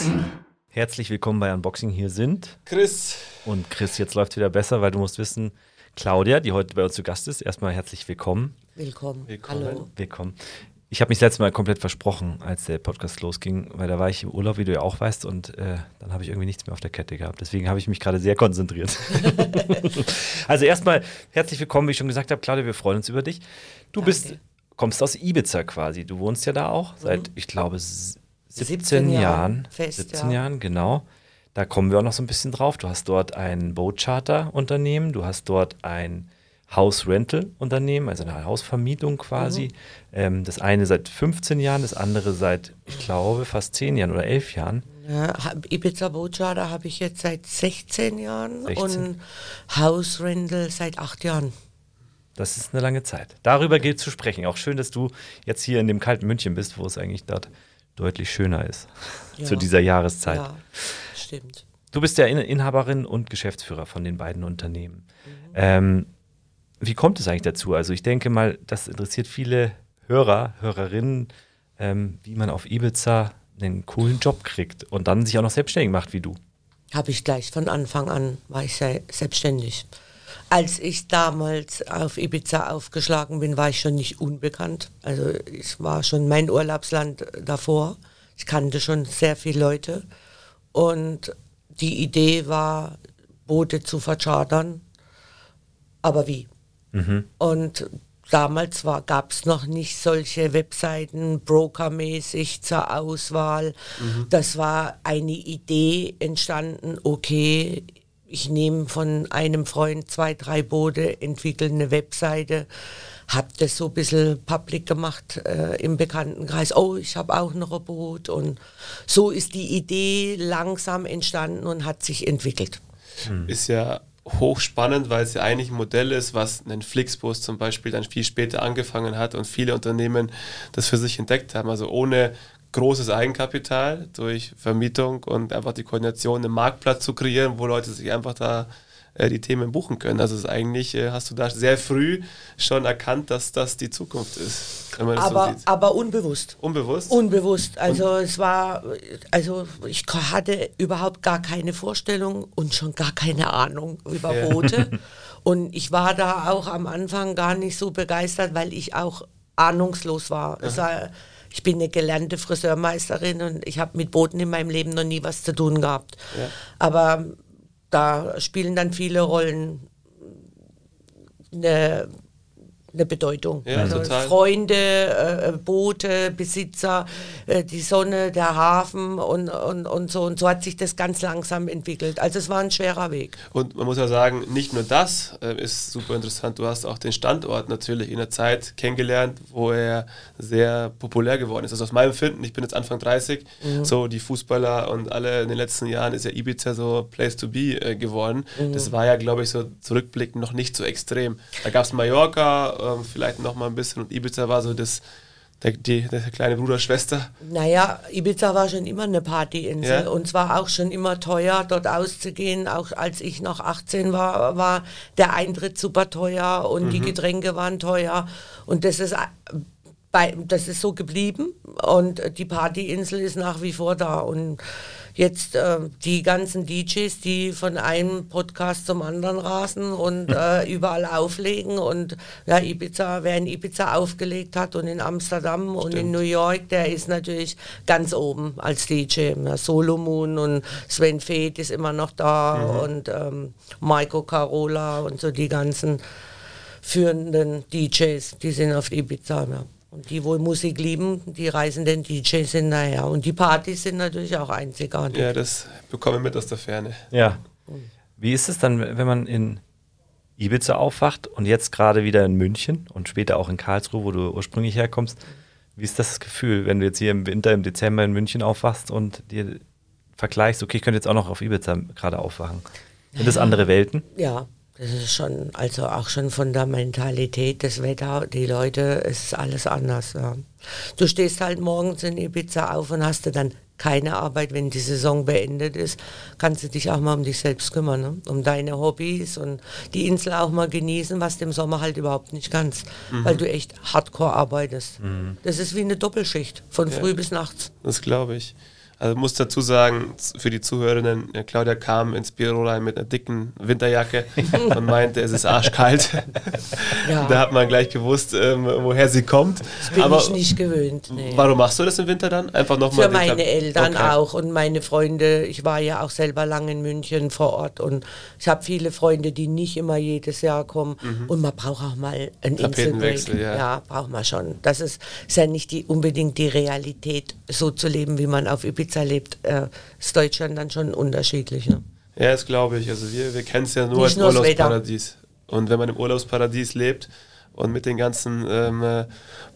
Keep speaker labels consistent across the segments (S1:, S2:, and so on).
S1: Unboxing.
S2: Herzlich willkommen bei Unboxing. Hier sind
S3: Chris.
S2: und Chris. Jetzt läuft wieder besser, weil du musst wissen, Claudia, die heute bei uns zu Gast ist, erstmal herzlich willkommen.
S4: Willkommen.
S3: Willkommen.
S4: Hallo.
S2: Willkommen. Ich habe mich das letzte Mal komplett versprochen, als der Podcast losging, weil da war ich im Urlaub, wie du ja auch weißt, und äh, dann habe ich irgendwie nichts mehr auf der Kette gehabt. Deswegen habe ich mich gerade sehr konzentriert. also erstmal herzlich willkommen, wie ich schon gesagt habe, Claudia, wir freuen uns über dich. Du bist,
S4: Danke.
S2: kommst aus Ibiza quasi. Du wohnst ja da auch seit, ich glaube, 17,
S4: 17
S2: Jahren.
S4: Fest,
S2: 17
S4: ja.
S2: Jahren, genau. Da kommen wir auch noch so ein bisschen drauf. Du hast dort ein Boat-Charter-Unternehmen, du hast dort ein House-Rental-Unternehmen, also eine Hausvermietung quasi.
S4: Mhm.
S2: Ähm, das eine seit 15 Jahren, das andere seit, ich glaube, fast 10 Jahren oder 11 Jahren.
S4: Ja, Ibiza Bootscharter habe ich jetzt seit 16 Jahren
S2: 16.
S4: und House Rental seit 8 Jahren.
S2: Das ist eine lange Zeit. Darüber gilt zu sprechen. Auch schön, dass du jetzt hier in dem kalten München bist, wo es eigentlich dort deutlich schöner ist
S4: Ja.
S2: zu dieser Jahreszeit.
S4: Ja, stimmt.
S2: Du bist ja In Inhaberin und Geschäftsführer von den beiden Unternehmen.
S4: Mhm.
S2: Ähm, wie kommt es eigentlich dazu? Also ich denke mal, das interessiert viele Hörer, Hörerinnen, ähm, wie man auf Ibiza einen coolen Job kriegt und dann sich auch noch selbstständig macht wie du.
S4: Habe ich gleich von Anfang an, war ich se selbstständig. Als ich damals auf Ibiza aufgeschlagen bin, war ich schon nicht unbekannt. Also es war schon mein Urlaubsland davor. Ich kannte schon sehr viele Leute. Und die Idee war, Boote zu verchartern. Aber wie? Und damals gab es noch nicht solche Webseiten brokermäßig zur Auswahl. Das war eine Idee entstanden, okay, ich nehme von einem Freund zwei, drei Boote, entwickle eine Webseite, habe das so ein bisschen public gemacht äh, im Bekanntenkreis. Oh, ich habe auch noch ein Boot. Und so ist die Idee langsam entstanden und hat sich entwickelt.
S3: Ist ja hochspannend, weil es ja eigentlich ein Modell ist, was ein Flixbus zum Beispiel dann viel später angefangen hat und viele Unternehmen das für sich entdeckt haben. Also ohne großes Eigenkapital durch Vermietung und einfach die Koordination, einen Marktplatz zu kreieren, wo Leute sich einfach da äh, die Themen buchen können. Also ist eigentlich äh, hast du da sehr früh schon erkannt, dass das die Zukunft ist,
S4: Aber,
S3: so
S4: aber unbewusst.
S3: Unbewusst?
S4: Unbewusst. Also es war, also ich hatte überhaupt gar keine Vorstellung und schon gar keine Ahnung über
S3: Ja.
S4: Boote. Und ich war da auch am Anfang gar nicht so begeistert, weil ich auch ahnungslos war. Es war ich bin eine gelernte Friseurmeisterin und ich habe mit Booten in meinem Leben noch nie was zu tun gehabt.
S3: Ja.
S4: Aber da spielen dann viele Rollen eine, eine Bedeutung.
S3: Ja,
S4: also
S3: total.
S4: Freunde, äh, Boote, Besitzer, äh, die Sonne, der Hafen und, und, und so. Und so hat sich das ganz langsam entwickelt. Also es war ein schwerer Weg.
S3: Und man muss ja sagen, nicht nur das äh, ist super interessant, du hast auch den Standort natürlich in der Zeit kennengelernt, wo er sehr populär geworden ist. Also aus meinem Finden, ich bin jetzt Anfang 30, so die Fußballer und alle in den letzten Jahren ist ja Ibiza so Place to be äh, geworden. Das war ja, glaube ich, so zurückblickend noch nicht so extrem. Da gab es Mallorca, ähm, vielleicht noch mal ein bisschen und Ibiza war so das, der, die, der kleine Bruder, Schwester.
S4: Naja, Ibiza war schon immer eine Partyinsel
S3: Ja.
S4: und zwar auch schon immer teuer, dort auszugehen. Auch als ich noch 18 war, war der Eintritt super teuer und
S3: Mhm.
S4: die Getränke waren teuer. Und das ist, äh, bei, das ist so geblieben und die Partyinsel ist nach wie vor da. Und jetzt äh, die ganzen DJs, die von einem Podcast zum anderen rasen und äh, überall auflegen und ja, Ibiza, wer in Ibiza aufgelegt hat und in Amsterdam und in New York, der ist natürlich ganz oben als DJ. Ja, Solomon und Sven Feth ist immer noch da und ähm, Maiko Carola und so die ganzen führenden DJs, die sind auf Ibiza. Ja. Und die, wo Musik lieben, die reisenden DJs sind daher. Und die Partys sind natürlich auch einzigartig.
S3: Ja, das bekomme ich mit aus der Ferne.
S2: Ja. Wie ist es dann, wenn man in Ibiza aufwacht und jetzt gerade wieder in München und später auch in Karlsruhe, wo du ursprünglich herkommst? Wie ist das Gefühl, wenn du jetzt hier im Winter, im Dezember in München aufwachst und dir vergleichst, okay, ich könnte jetzt auch noch auf Ibiza gerade aufwachen? Sind das andere Welten?
S4: Ja, das ist schon, also auch schon von der Mentalität, das Wetter, die Leute, es ist alles anders. Ja. Du stehst halt morgens in Ibiza auf und hast du dann keine Arbeit, wenn die Saison beendet ist, kannst du dich auch mal um dich selbst kümmern, ne? um deine Hobbys und die Insel auch mal genießen, was du im Sommer halt überhaupt nicht kannst, weil du echt hardcore arbeitest. Das ist wie eine Doppelschicht, von früh bis nachts.
S3: Das glaube ich. Also muss dazu sagen, für die Zuhörerinnen, Claudia kam ins Büro rein mit einer dicken Winterjacke und meinte, es ist arschkalt. Ja. da hat man gleich gewusst, ähm, woher sie kommt.
S4: Das bin Aber ich nicht gewöhnt.
S3: Nee. Warum machst du das im Winter dann? Einfach nochmal.
S4: Für meine Eltern okay. auch und meine Freunde. Ich war ja auch selber lange in München vor Ort und ich habe viele Freunde, die nicht immer jedes Jahr kommen. Mhm. Und man braucht auch mal einen Inselwechsel. Ja. ja, braucht man schon. Das ist, ist ja nicht die, unbedingt die Realität, so zu leben, wie man auf Ibiza lebt. Äh, ist Deutschland dann schon unterschiedlich. Ne?
S3: Ja, das glaube ich. Also wir, wir kennen es ja nur nicht als nur Urlaubsparadies. Und wenn man im Urlaubsparadies lebt, und mit den ganzen ähm,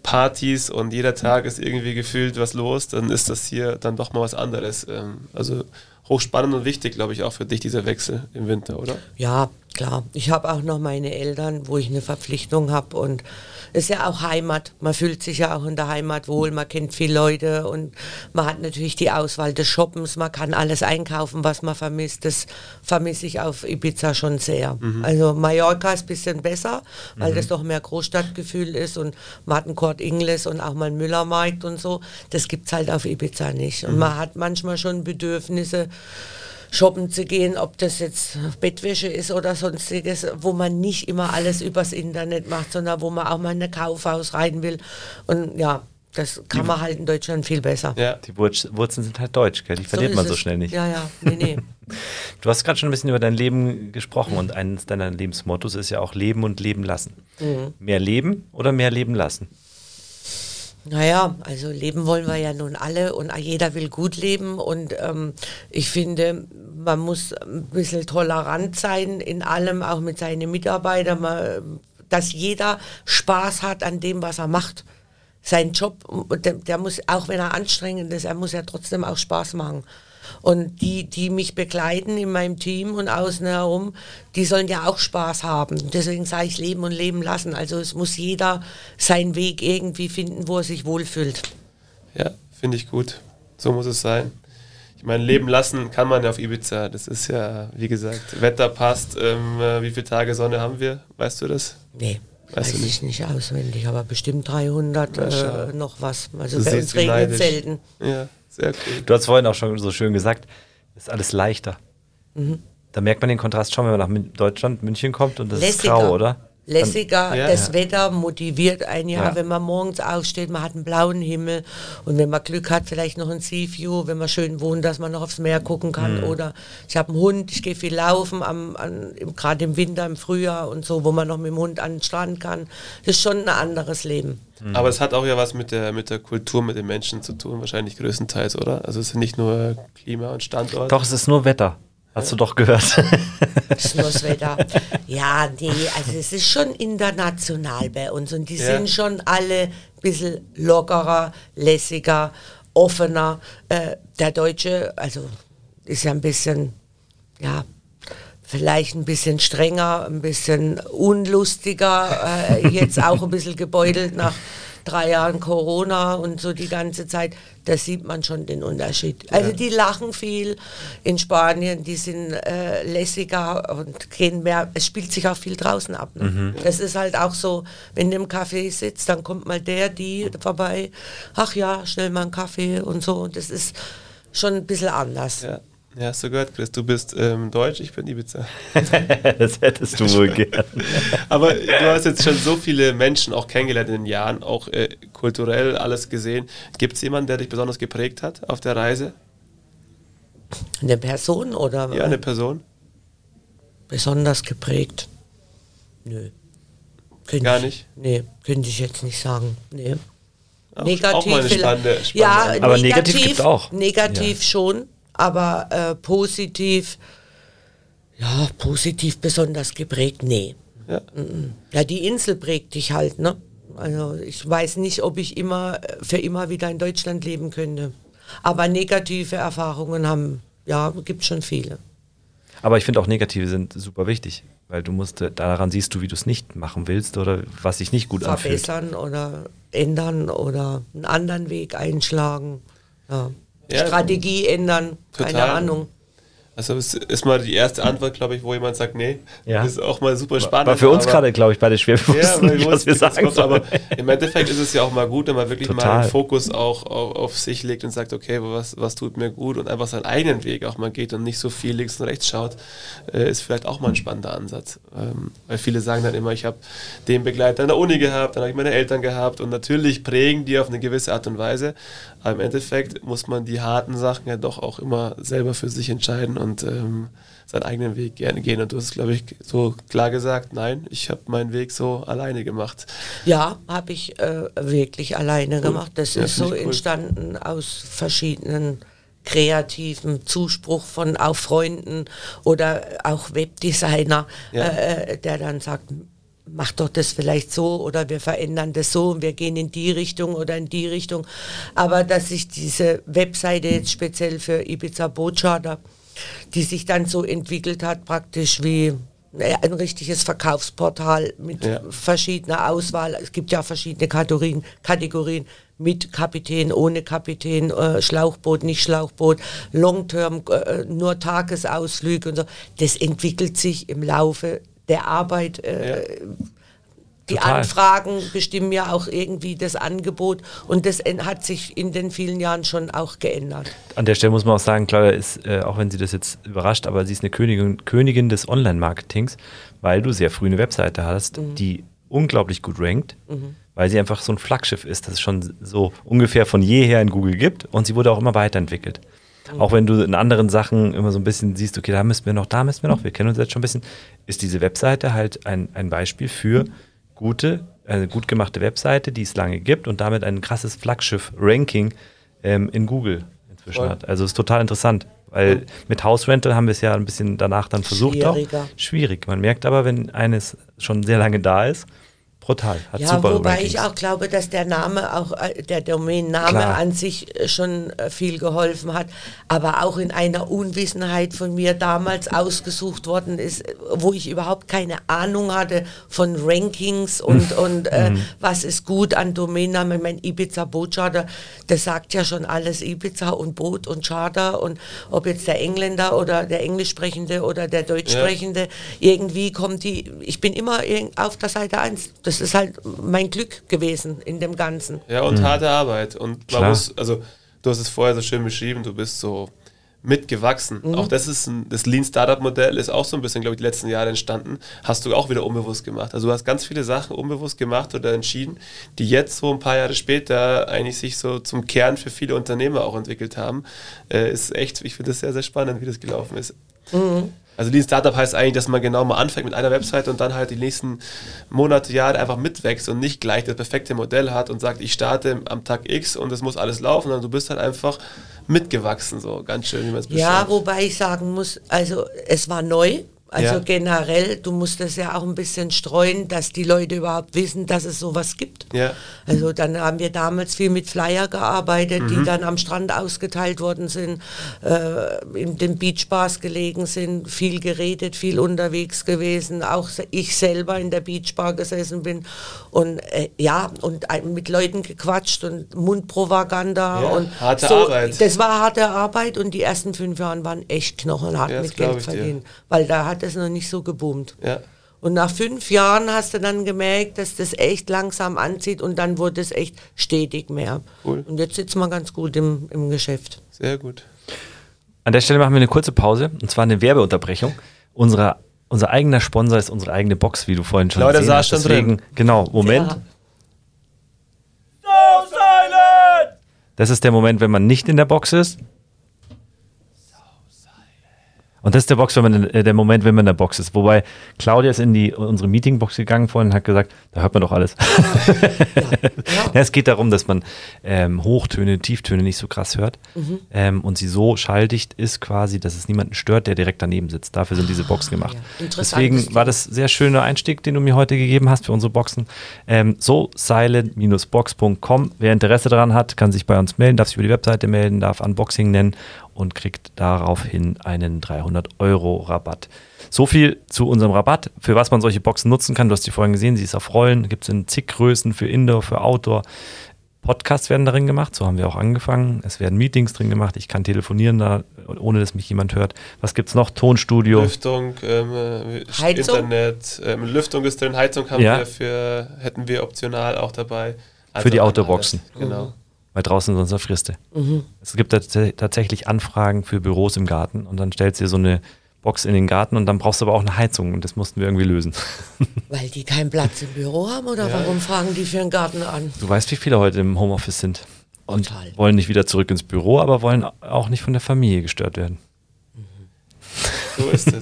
S3: Partys und jeder Tag ist irgendwie gefühlt was los, dann ist das hier dann doch mal was anderes. Ähm, also hochspannend und wichtig, glaube ich, auch für dich, dieser Wechsel im Winter, oder?
S4: Ja, klar. Ich habe auch noch meine Eltern, wo ich eine Verpflichtung habe und ist ja auch Heimat. Man fühlt sich ja auch in der Heimat wohl, man kennt viele Leute und man hat natürlich die Auswahl des Shoppens, man kann alles einkaufen, was man vermisst. Das vermisse ich auf Ibiza schon sehr. Mhm. Also Mallorca ist ein bisschen besser, weil mhm. das doch mehr Großstadtgefühl ist und man hat einen Court Ingles und auch mal einen Müllermarkt und so. Das gibt es halt auf Ibiza nicht. Und mhm. man hat manchmal schon Bedürfnisse, shoppen zu gehen, ob das jetzt Bettwäsche ist oder sonstiges, wo man nicht immer alles übers Internet macht, sondern wo man auch mal in ein Kaufhaus rein will. Und ja, das kann die, man halt in Deutschland viel besser.
S2: Ja, die Wurzeln sind halt deutsch, gell? die verliert so man so schnell nicht.
S4: Ja, ja, nee, nee.
S2: du hast gerade schon ein bisschen über dein Leben gesprochen und eines deiner Lebensmottos ist ja auch Leben und Leben lassen. Mhm. Mehr leben oder mehr leben lassen?
S4: Naja, also leben wollen wir ja nun alle und jeder will gut leben und ähm, ich finde, man muss ein bisschen tolerant sein in allem, auch mit seinen Mitarbeitern, man, dass jeder Spaß hat an dem, was er macht. Sein Job, der, der muss, auch wenn er anstrengend ist, er muss ja trotzdem auch Spaß machen. Und die, die mich begleiten in meinem Team und außen herum, die sollen ja auch Spaß haben. Deswegen sage ich leben und leben lassen. Also es muss jeder seinen Weg irgendwie finden, wo er sich wohlfühlt.
S3: Ja, finde ich gut. So muss es sein. Ich meine, leben lassen kann man ja auf Ibiza. Das ist ja, wie gesagt, Wetter passt. Ähm, äh, wie viele Tage Sonne haben wir? Weißt du das?
S4: Nee. Weiß ich nicht auswendig, aber bestimmt 300 äh, noch was. Also du bei uns regnet selten.
S3: Ja, sehr cool.
S2: Du hast vorhin auch schon so schön gesagt, ist alles leichter. Mhm. Da merkt man den Kontrast schon, wenn man nach Deutschland, München kommt und das Lässiger. ist grau, oder?
S4: Lässiger. Ja, das ja. Wetter motiviert einen ja, ja, wenn man morgens aufsteht, man hat einen blauen Himmel und wenn man Glück hat, vielleicht noch ein Sea View, wenn man schön wohnt, dass man noch aufs Meer gucken kann. Mhm. Oder ich habe einen Hund, ich gehe viel laufen, gerade im Winter, im Frühjahr und so, wo man noch mit dem Hund an den Strand kann. Das ist schon ein anderes Leben.
S3: Mhm. Aber es hat auch ja was mit der, mit der Kultur, mit den Menschen zu tun, wahrscheinlich größtenteils, oder? Also es ist nicht nur Klima und Standort.
S2: Doch, es ist nur Wetter. Hast du doch gehört.
S4: Schlusswetter. Ja, nee, also es ist schon international bei uns und die ja. sind schon alle ein bisschen lockerer, lässiger, offener. Äh, der Deutsche, also ist ja ein bisschen, ja, vielleicht ein bisschen strenger, ein bisschen unlustiger, äh, jetzt auch ein bisschen gebeutelt nach drei Jahren Corona und so die ganze Zeit, da sieht man schon den Unterschied. Also die lachen viel in Spanien, die sind äh, lässiger und gehen mehr, es spielt sich auch viel draußen ab. Ne? Mhm. Das ist halt auch so, wenn du im Café sitzt, dann kommt mal der, die vorbei, ach ja, schnell mal einen Kaffee und so. Das ist schon ein bisschen anders.
S3: Ja. Ja, hast du gehört, Chris, du bist ähm, Deutsch, ich bin Ibiza.
S2: das hättest du wohl gern.
S3: Aber du hast jetzt schon so viele Menschen auch kennengelernt in den Jahren, auch äh, kulturell alles gesehen. Gibt es jemanden, der dich besonders geprägt hat auf der Reise?
S4: Eine Person oder?
S3: Ja, eine Person.
S4: Besonders geprägt? Nö.
S3: Könnte Gar nicht?
S4: nee, könnte ich jetzt nicht sagen. Nee.
S3: Auch, negativ auch mal eine spannende, spannende
S4: Ja,
S2: aber negativ, negativ auch.
S4: Negativ ja. schon aber äh, positiv, ja, positiv besonders geprägt, nee. Ja. ja, die Insel prägt dich halt, ne? Also ich weiß nicht, ob ich immer für immer wieder in Deutschland leben könnte. Aber negative Erfahrungen haben, ja, gibt schon viele.
S2: Aber ich finde auch negative sind super wichtig, weil du musst äh, daran siehst du, wie du es nicht machen willst oder was sich nicht gut
S4: Verbessern
S2: anfühlt.
S4: Verbessern oder ändern oder einen anderen Weg einschlagen. Ja. Ja, Strategie ändern, total. keine Ahnung.
S3: Also es ist mal die erste Antwort, glaube ich, wo jemand sagt, nee,
S2: Ja.
S3: das ist auch mal super spannend.
S2: War für uns gerade, glaube ich, beide schwer. Wir
S3: ja,
S2: nicht, was wir sagen
S3: kommt, aber
S2: sollen.
S3: im Endeffekt ist es ja auch mal gut, wenn man wirklich mal
S2: Total.
S3: den Fokus auch auf, auf sich legt und sagt, okay, was, was tut mir gut und einfach seinen eigenen Weg auch mal geht und nicht so viel links und rechts schaut, äh, ist vielleicht auch mal ein spannender Ansatz. Ähm, weil viele sagen dann immer, ich habe den Begleiter in der Uni gehabt, dann habe ich meine Eltern gehabt und natürlich prägen die auf eine gewisse Art und Weise, aber im Endeffekt muss man die harten Sachen ja doch auch immer selber für sich entscheiden und ähm, seinen eigenen Weg gerne gehen. Und du hast, glaube ich, so klar gesagt, nein, ich habe meinen Weg so alleine gemacht.
S4: Ja, habe ich äh, wirklich alleine gemacht. Das
S3: Ja,
S4: ist so
S3: ich cool.
S4: entstanden aus verschiedenen kreativen Zuspruch von auch Freunden oder auch Webdesigner,
S3: Ja.
S4: äh, der dann sagt, mach doch das vielleicht so oder wir verändern das so und wir gehen in die Richtung oder in die Richtung. Aber dass sich diese Webseite jetzt speziell für Ibiza Bootcharter, die sich dann so entwickelt hat, praktisch wie ein richtiges Verkaufsportal mit
S3: Ja.
S4: verschiedener Auswahl. Es gibt ja verschiedene Kategorien, Kategorien mit Kapitän, ohne Kapitän, äh, Schlauchboot, nicht Schlauchboot, Longterm, äh, nur Tagesausflüge und so. Das entwickelt sich im Laufe der Arbeit. Äh, Die
S2: Total.
S4: Anfragen bestimmen ja auch irgendwie das Angebot und das hat sich in den vielen Jahren schon auch geändert.
S2: An der Stelle muss man auch sagen, Claudia ist, äh, auch wenn sie das jetzt überrascht, aber sie ist eine Königin, Königin des Online-Marketings, weil du sehr früh eine Webseite hast, die unglaublich gut rankt, weil sie einfach so ein Flaggschiff ist, das es schon so ungefähr von jeher in Google gibt und sie wurde auch immer weiterentwickelt. Auch wenn du in anderen Sachen immer so ein bisschen siehst, okay, da müssen wir noch, da müssen wir noch, wir kennen uns jetzt schon ein bisschen, ist diese Webseite halt ein, ein Beispiel für gute, eine gut gemachte Webseite, die es lange gibt und damit ein krasses Flaggschiff-Ranking ähm, in Google inzwischen
S3: Voll.
S2: hat. Also ist total interessant, weil mit House Rental haben wir es ja ein bisschen danach dann versucht.
S4: Schwieriger.
S2: Auch. Schwierig. Man merkt aber, wenn eines schon sehr lange da ist, brutal. Hat
S4: Ja,
S2: super
S4: wobei
S2: Rankings.
S4: ich auch glaube, dass der Name, auch äh, der Domainname an sich äh, schon äh, viel geholfen hat, aber auch in einer Unwissenheit von mir damals ausgesucht worden ist, wo ich überhaupt keine Ahnung hatte von Rankings und, und äh,
S2: Mhm.
S4: was ist gut an Domainnamen. Mein Ibiza Bootcharter, das sagt ja schon alles Ibiza und Boot und Charter und ob jetzt der Engländer oder der Englisch sprechende oder der Deutsch
S3: Ja.
S4: irgendwie kommt die, ich bin immer auf der Seite 1. Das ist halt mein Glück gewesen in dem Ganzen.
S3: Ja, und harte Arbeit. Und man
S2: Mhm. Klar.
S3: muss, also du hast es vorher so schön beschrieben, du bist so mitgewachsen.
S2: Mhm.
S3: Auch das ist ein, das Lean Startup Modell ist auch so ein bisschen, glaube ich, die letzten Jahre entstanden. Hast du auch wieder unbewusst gemacht. Also du hast ganz viele Sachen unbewusst gemacht oder entschieden, die jetzt so ein paar Jahre später eigentlich sich so zum Kern für viele Unternehmer auch entwickelt haben. Äh, ist echt, ich finde das sehr, sehr spannend, wie das gelaufen ist. Also Lean Startup heißt eigentlich, dass man genau mal anfängt mit einer Webseite und dann halt die nächsten Monate, Jahre einfach mitwächst und nicht gleich das perfekte Modell hat und sagt, ich starte am Tag X und es muss alles laufen, sondern du bist halt einfach mitgewachsen, so ganz schön, wie man es
S4: Ja,
S3: beschreibt.
S4: wobei ich sagen muss, also es war neu. Also
S3: Ja.
S4: generell, du musst das ja auch ein bisschen streuen, dass die Leute überhaupt wissen, dass es sowas gibt.
S3: Ja.
S4: Also dann haben wir damals viel mit Flyer gearbeitet,
S3: Mhm.
S4: die dann am Strand ausgeteilt worden sind, äh, in den Beachbars gelegen sind, viel geredet, viel unterwegs gewesen, auch ich selber in der Beachbar gesessen bin und äh, ja, und ein- mit Leuten gequatscht und Mundpropaganda
S3: Ja,
S4: und
S3: harte
S4: so,
S3: Arbeit.
S4: Das war harte Arbeit und die ersten fünf Jahre waren echt knochenhart
S3: Ja,
S4: mit Geld verdienen, weil da hat es noch nicht so geboomt.
S3: Ja.
S4: Und nach fünf Jahren hast du dann gemerkt, dass das echt langsam anzieht und dann wurde es echt stetig mehr.
S3: Cool.
S4: Und jetzt sitzen wir ganz gut im, im Geschäft.
S3: Sehr gut.
S2: An der Stelle machen wir eine kurze Pause und zwar eine Werbeunterbrechung. Unserer, unser eigener Sponsor ist unsere eigene Box, wie du vorhin schon
S3: Claudia
S2: gesehen
S3: saß
S2: hast.
S3: schon
S2: Deswegen,
S3: drin.
S2: genau, Moment.
S4: Ja.
S2: Das ist der Moment, wenn man nicht in der Box ist. Und das ist der Box, wenn man in, äh, der Moment, wenn man in der Box ist. Wobei Claudia ist in die unsere Meetingbox gegangen vorhin und hat gesagt, da hört man doch alles. Ja, es geht darum, dass man ähm, Hochtöne, Tieftöne nicht so krass hört ähm, und sie so schalldicht ist quasi, dass es niemanden stört, der direkt daneben sitzt. Dafür sind diese Boxen gemacht.
S4: ja.
S2: Deswegen war das sehr schöner Einstieg, den du mir heute gegeben hast für unsere Boxen. Ähm, so silent-box.com. Wer Interesse daran hat, kann sich bei uns melden, darf sich über die Webseite melden, darf Unboxing nennen und kriegt daraufhin einen 300 Euro Rabatt. So viel zu unserem Rabatt, für was man solche Boxen nutzen kann. Du hast die vorhin gesehen, sie ist auf Rollen, gibt es in zig Größen für Indoor, für Outdoor. Podcasts werden darin gemacht, so haben wir auch angefangen. Es werden Meetings drin gemacht. Ich kann telefonieren da, ohne dass mich jemand hört. Was gibt es noch? Tonstudio.
S3: Lüftung, ähm, äh,
S4: Heizung?
S3: Internet, ähm, Lüftung ist drin, Heizung haben
S2: Ja.
S3: wir für, hätten wir optional auch dabei.
S2: Für die Autoboxen.
S3: Genau.
S2: Weil draußen sonst erfriste.
S4: Mhm.
S2: Es gibt tats tatsächlich Anfragen für Büros im Garten und dann stellst du dir so eine Box in den Garten und dann brauchst du aber auch eine Heizung und das mussten wir irgendwie lösen.
S4: Weil die keinen Platz im Büro haben oder
S3: Ja.
S4: warum fragen die für einen Garten an?
S2: Du weißt, wie viele heute im Homeoffice sind und
S4: Total.
S2: wollen nicht wieder zurück ins Büro, aber wollen auch nicht von der Familie gestört werden.
S3: So ist es.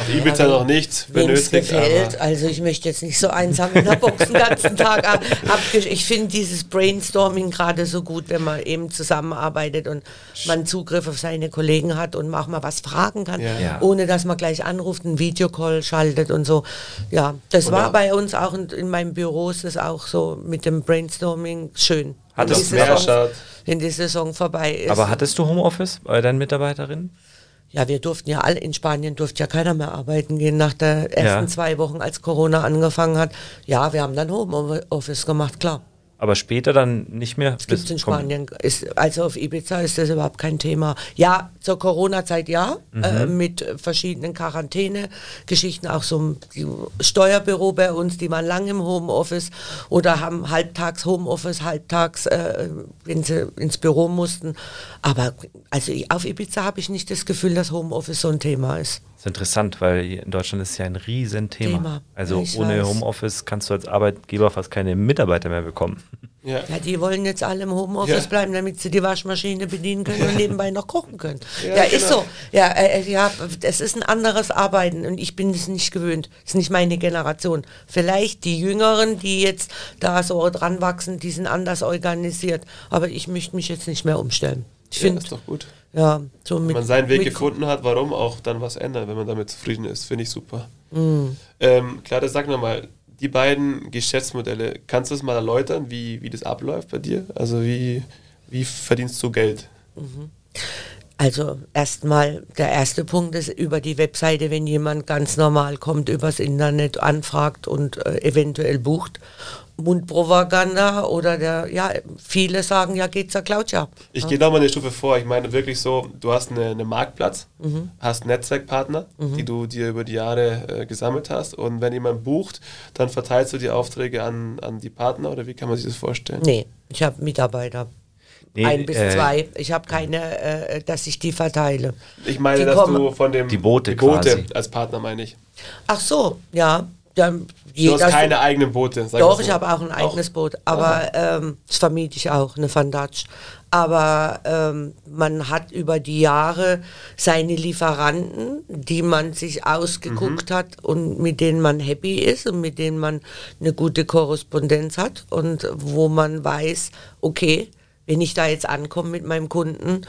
S3: Auf Ibiza noch nicht
S4: Wem es
S3: benötigt,
S4: gefällt.
S3: aber
S4: Also ich möchte jetzt nicht so einsam in der Box den ganzen Tag ab. abgesch- Ich finde dieses Brainstorming gerade so gut, wenn man eben zusammenarbeitet und man Zugriff auf seine Kollegen hat und auch mal was fragen kann,
S3: Ja.
S2: Ja.
S4: ohne dass man gleich anruft, einen Videocall schaltet und so. Ja, das war
S3: Oder-
S4: bei uns auch in, in meinem Büro ist es auch so mit dem Brainstorming schön.
S2: Hat
S4: die
S3: mehr
S4: Saison- wenn die Saison vorbei ist.
S2: Aber hattest du Homeoffice bei deinen Mitarbeiterinnen?
S4: Ja, wir durften ja alle, in Spanien durfte ja keiner mehr arbeiten gehen nach der ersten
S2: Ja.
S4: zwei Wochen, als Corona angefangen hat. Ja, wir haben dann Homeoffice gemacht, klar.
S2: Aber später dann nicht mehr?
S4: Das gibt es in Spanien. Ist, also auf Ibiza ist das überhaupt kein Thema. Ja, zur Corona-Zeit ja, äh, mit verschiedenen Quarantäne-Geschichten, auch so ein Steuerbüro bei uns, die waren lang im Homeoffice oder haben halbtags Homeoffice, halbtags, äh, wenn sie ins Büro mussten. Aber also auf Ibiza habe ich nicht das Gefühl, dass Homeoffice so ein Thema ist.
S2: Das ist interessant, weil hier in Deutschland ist ja ein Riesenthema.
S4: Thema.
S2: Also
S4: ich
S2: ohne
S4: weiß.
S2: Homeoffice kannst du als Arbeitgeber fast keine Mitarbeiter mehr bekommen.
S3: ja.
S4: Ja, die wollen jetzt alle im Homeoffice
S3: Ja.
S4: bleiben, damit sie die Waschmaschine bedienen können und nebenbei noch kochen können. Ja,
S3: Ja,
S4: ist
S3: genau.
S4: so. Ja, äh, äh, ja, es ist ein anderes Arbeiten und ich bin es nicht gewöhnt. Es ist nicht meine Generation. Vielleicht die Jüngeren, die jetzt da so dran wachsen, die sind anders organisiert. Aber ich möchte mich jetzt nicht mehr umstellen. Ich
S3: ja,
S4: finde,
S3: ist doch gut.
S4: Ja, so
S3: Wenn man seinen Weg gefunden hat, warum auch dann was ändern, wenn man damit zufrieden ist, finde ich super.
S4: Mhm.
S3: Ähm, Clara, sag nochmal, die beiden Geschäftsmodelle, kannst du das mal erläutern, wie, wie das abläuft bei dir? Also wie, wie verdienst du Geld?
S4: Also erstmal, der erste Punkt ist über die Webseite, wenn jemand ganz normal kommt, übers Internet anfragt und äh, eventuell bucht. Mundpropaganda oder der, ja, viele sagen, ja, geht's ja Claudia.
S3: Ich gehe nochmal eine Stufe vor. Ich meine wirklich so, du hast eine, einen Marktplatz,
S4: Mhm.
S3: hast Netzwerkpartner, die du dir über die Jahre äh, gesammelt hast. Und wenn jemand bucht, dann verteilst du die Aufträge an, an die Partner oder wie kann man sich das vorstellen?
S4: Nee, ich habe Mitarbeiter.
S2: Nee,
S4: Ein bis
S2: äh,
S4: zwei. Ich habe keine, äh, dass ich die verteile.
S3: Ich meine,
S4: Die
S3: dass
S4: kommen-
S3: du von dem
S2: Die Boote
S3: die Boote
S2: quasi.
S3: als Partner meine ich.
S4: Ach so, ja.
S3: Du hast keine eigenen Boote. sag
S4: Doch,
S3: so.
S4: ich habe auch ein eigenes Boot, aber ähm, das vermiete ich auch, eine Vandatsch. Aber ähm, man hat über die Jahre seine Lieferanten, die man sich ausgeguckt hat und mit denen man happy ist und mit denen man eine gute Korrespondenz hat und wo man weiß, okay, wenn ich da jetzt ankomme mit meinem Kunden,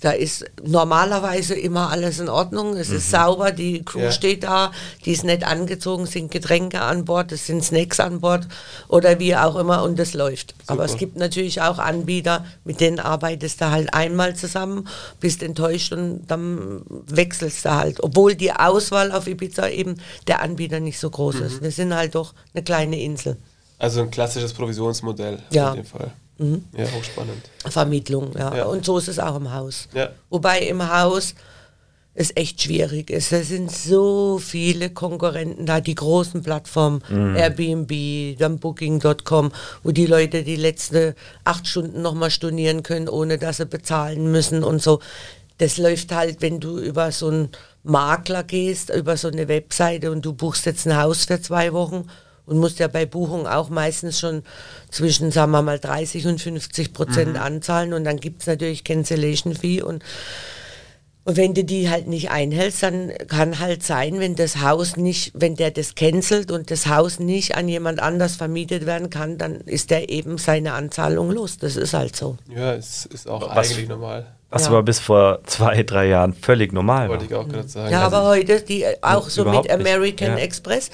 S4: da ist normalerweise immer alles in Ordnung, es ist sauber, die Crew
S3: Ja.
S4: steht da, die ist nett angezogen, sind Getränke an Bord, es sind Snacks an Bord oder wie auch immer und das läuft. Aber es gibt natürlich auch Anbieter, mit denen arbeitest du halt einmal zusammen, bist enttäuscht und dann wechselst du halt. Obwohl die Auswahl auf Ibiza eben der Anbieter nicht so groß ist. Wir sind halt doch eine kleine Insel.
S3: Also ein klassisches Provisionsmodell
S4: Ja.
S3: in dem Fall. Ja, hochspannend.
S4: Vermittlung, ja.
S3: Ja.
S4: Und so ist es auch im Haus.
S3: Ja.
S4: Wobei im Haus es echt schwierig ist. Es sind so viele Konkurrenten da, die großen Plattformen, Airbnb, dann Booking.com, wo die Leute die letzten acht Stunden nochmal stornieren können, ohne dass sie bezahlen müssen und so. Das läuft halt, wenn du über so einen Makler gehst, über so eine Webseite und du buchst jetzt ein Haus für zwei Wochen und musst ja bei Buchung auch meistens schon zwischen, sagen wir mal, 30 und 50 Prozent anzahlen und dann gibt es natürlich Cancellation Fee und und wenn du die halt nicht einhältst, dann kann halt sein, wenn das Haus nicht, wenn der das cancelt und das Haus nicht an jemand anders vermietet werden kann, dann ist der eben seine Anzahlung los. Das ist halt so.
S3: Ja, es ist auch
S2: Was-
S3: eigentlich normal.
S2: Was
S4: Ja.
S2: aber bis vor zwei, drei Jahren völlig normal war.
S3: Wollte ich auch gerade sagen.
S4: Ja,
S3: Also,
S4: aber heute, die äh, auch so mit
S2: nicht.
S4: American
S2: Ja.
S4: Express,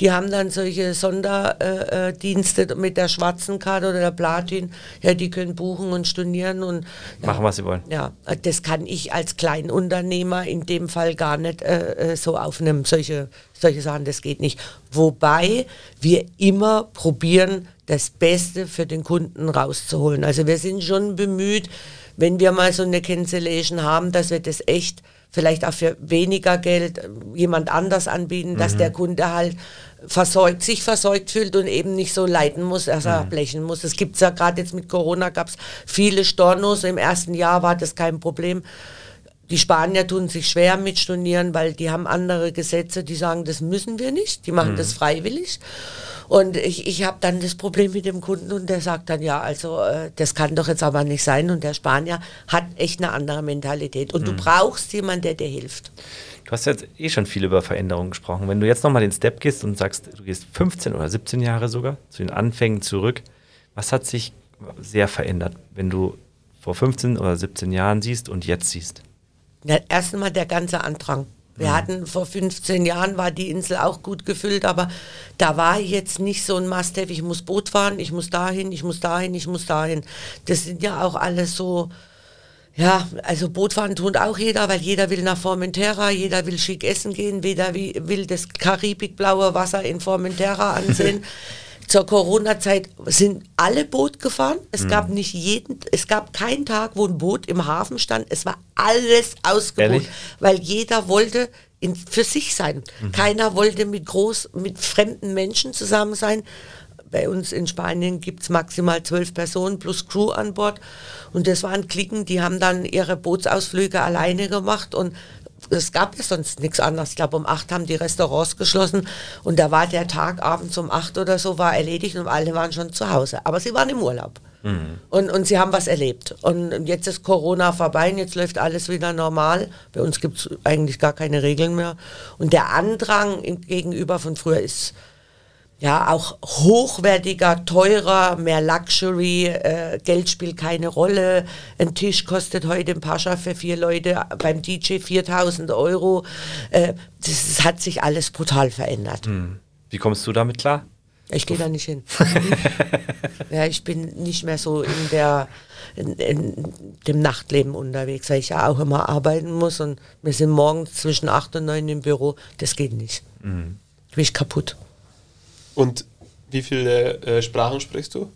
S4: die haben dann solche Sonderdienste äh, Dienste mit der schwarzen Karte oder der Platin, ja, die können buchen und stornieren und ja,
S2: Machen, was sie wollen.
S4: Ja, äh, das kann ich als Kleinunternehmer in dem Fall gar nicht äh, äh, so aufnehmen. Solche, solche Sachen, das geht nicht. Wobei wir immer probieren, das Beste für den Kunden rauszuholen. Also wir sind schon bemüht, wenn wir mal so eine Cancellation haben, dass wir das echt vielleicht auch für weniger Geld äh, jemand anders anbieten, dass der Kunde halt versorgt, sich versorgt fühlt und eben nicht so leiden muss, dass er blechen muss. Es gibt ja gerade jetzt mit Corona gab es viele Stornos. Im ersten Jahr war das kein Problem. Die Spanier tun sich schwer mit Stornieren, weil die haben andere Gesetze, die sagen, das müssen wir nicht, die machen das freiwillig. Und ich, ich habe dann das Problem mit dem Kunden und der sagt dann, ja, also äh, das kann doch jetzt aber nicht sein. Und der Spanier hat echt eine andere Mentalität. Und du brauchst jemanden, der dir hilft.
S2: Du hast jetzt eh schon viel über Veränderungen gesprochen. Wenn du jetzt nochmal den Step gehst und sagst, du gehst 15 oder 17 Jahre sogar zu den Anfängen zurück, was hat sich sehr verändert, wenn du vor 15 oder 17 Jahren siehst und jetzt siehst?
S4: Ja, erst einmal der ganze Andrang. Wir hatten vor 15 Jahren war die Insel auch gut gefüllt, aber da war jetzt nicht so ein Must-have, ich muss Boot fahren, ich muss dahin, ich muss dahin, ich muss dahin. Das sind ja auch alles so, ja, also Bootfahren tut auch jeder, weil jeder will nach Formentera, jeder will schick essen gehen, jeder wi- will das karibikblaue Wasser in Formentera ansehen. Zur Corona-Zeit sind alle Boot gefahren. Es gab nicht jeden, es gab keinen Tag, wo ein Boot im Hafen stand. Es war alles ausgebucht, weil jeder wollte in, für sich sein. Keiner wollte mit groß, mit fremden Menschen zusammen sein. Bei uns in Spanien gibt es maximal zwölf Personen plus Crew an Bord. Und das waren Klicken, die haben dann ihre Bootsausflüge alleine gemacht und es gab ja sonst nichts anderes. Ich glaube, um acht haben die Restaurants geschlossen und da war der Tag abends um acht oder so war erledigt und alle waren schon zu Hause. Aber sie waren im Urlaub. Und, und sie haben was erlebt. Und jetzt ist Corona vorbei und jetzt läuft alles wieder normal. Bei uns gibt es eigentlich gar keine Regeln mehr. Und der Andrang gegenüber von früher ist ja auch hochwertiger, teurer, mehr Luxury, äh, Geld spielt keine Rolle. Ein Tisch kostet heute im Pascha für vier Leute beim DJ 4000 Euro. Äh, das, hat sich alles brutal verändert.
S2: Wie kommst du damit klar?
S4: Ich gehe da nicht hin. ja, ich bin nicht mehr so in der in, in dem Nachtleben unterwegs, weil ich ja auch immer arbeiten muss und wir sind morgens zwischen acht und neun im Büro. Das geht nicht.
S2: Mhm.
S4: Bin ich kaputt.
S3: Und wie viele äh, Sprachen sprichst du?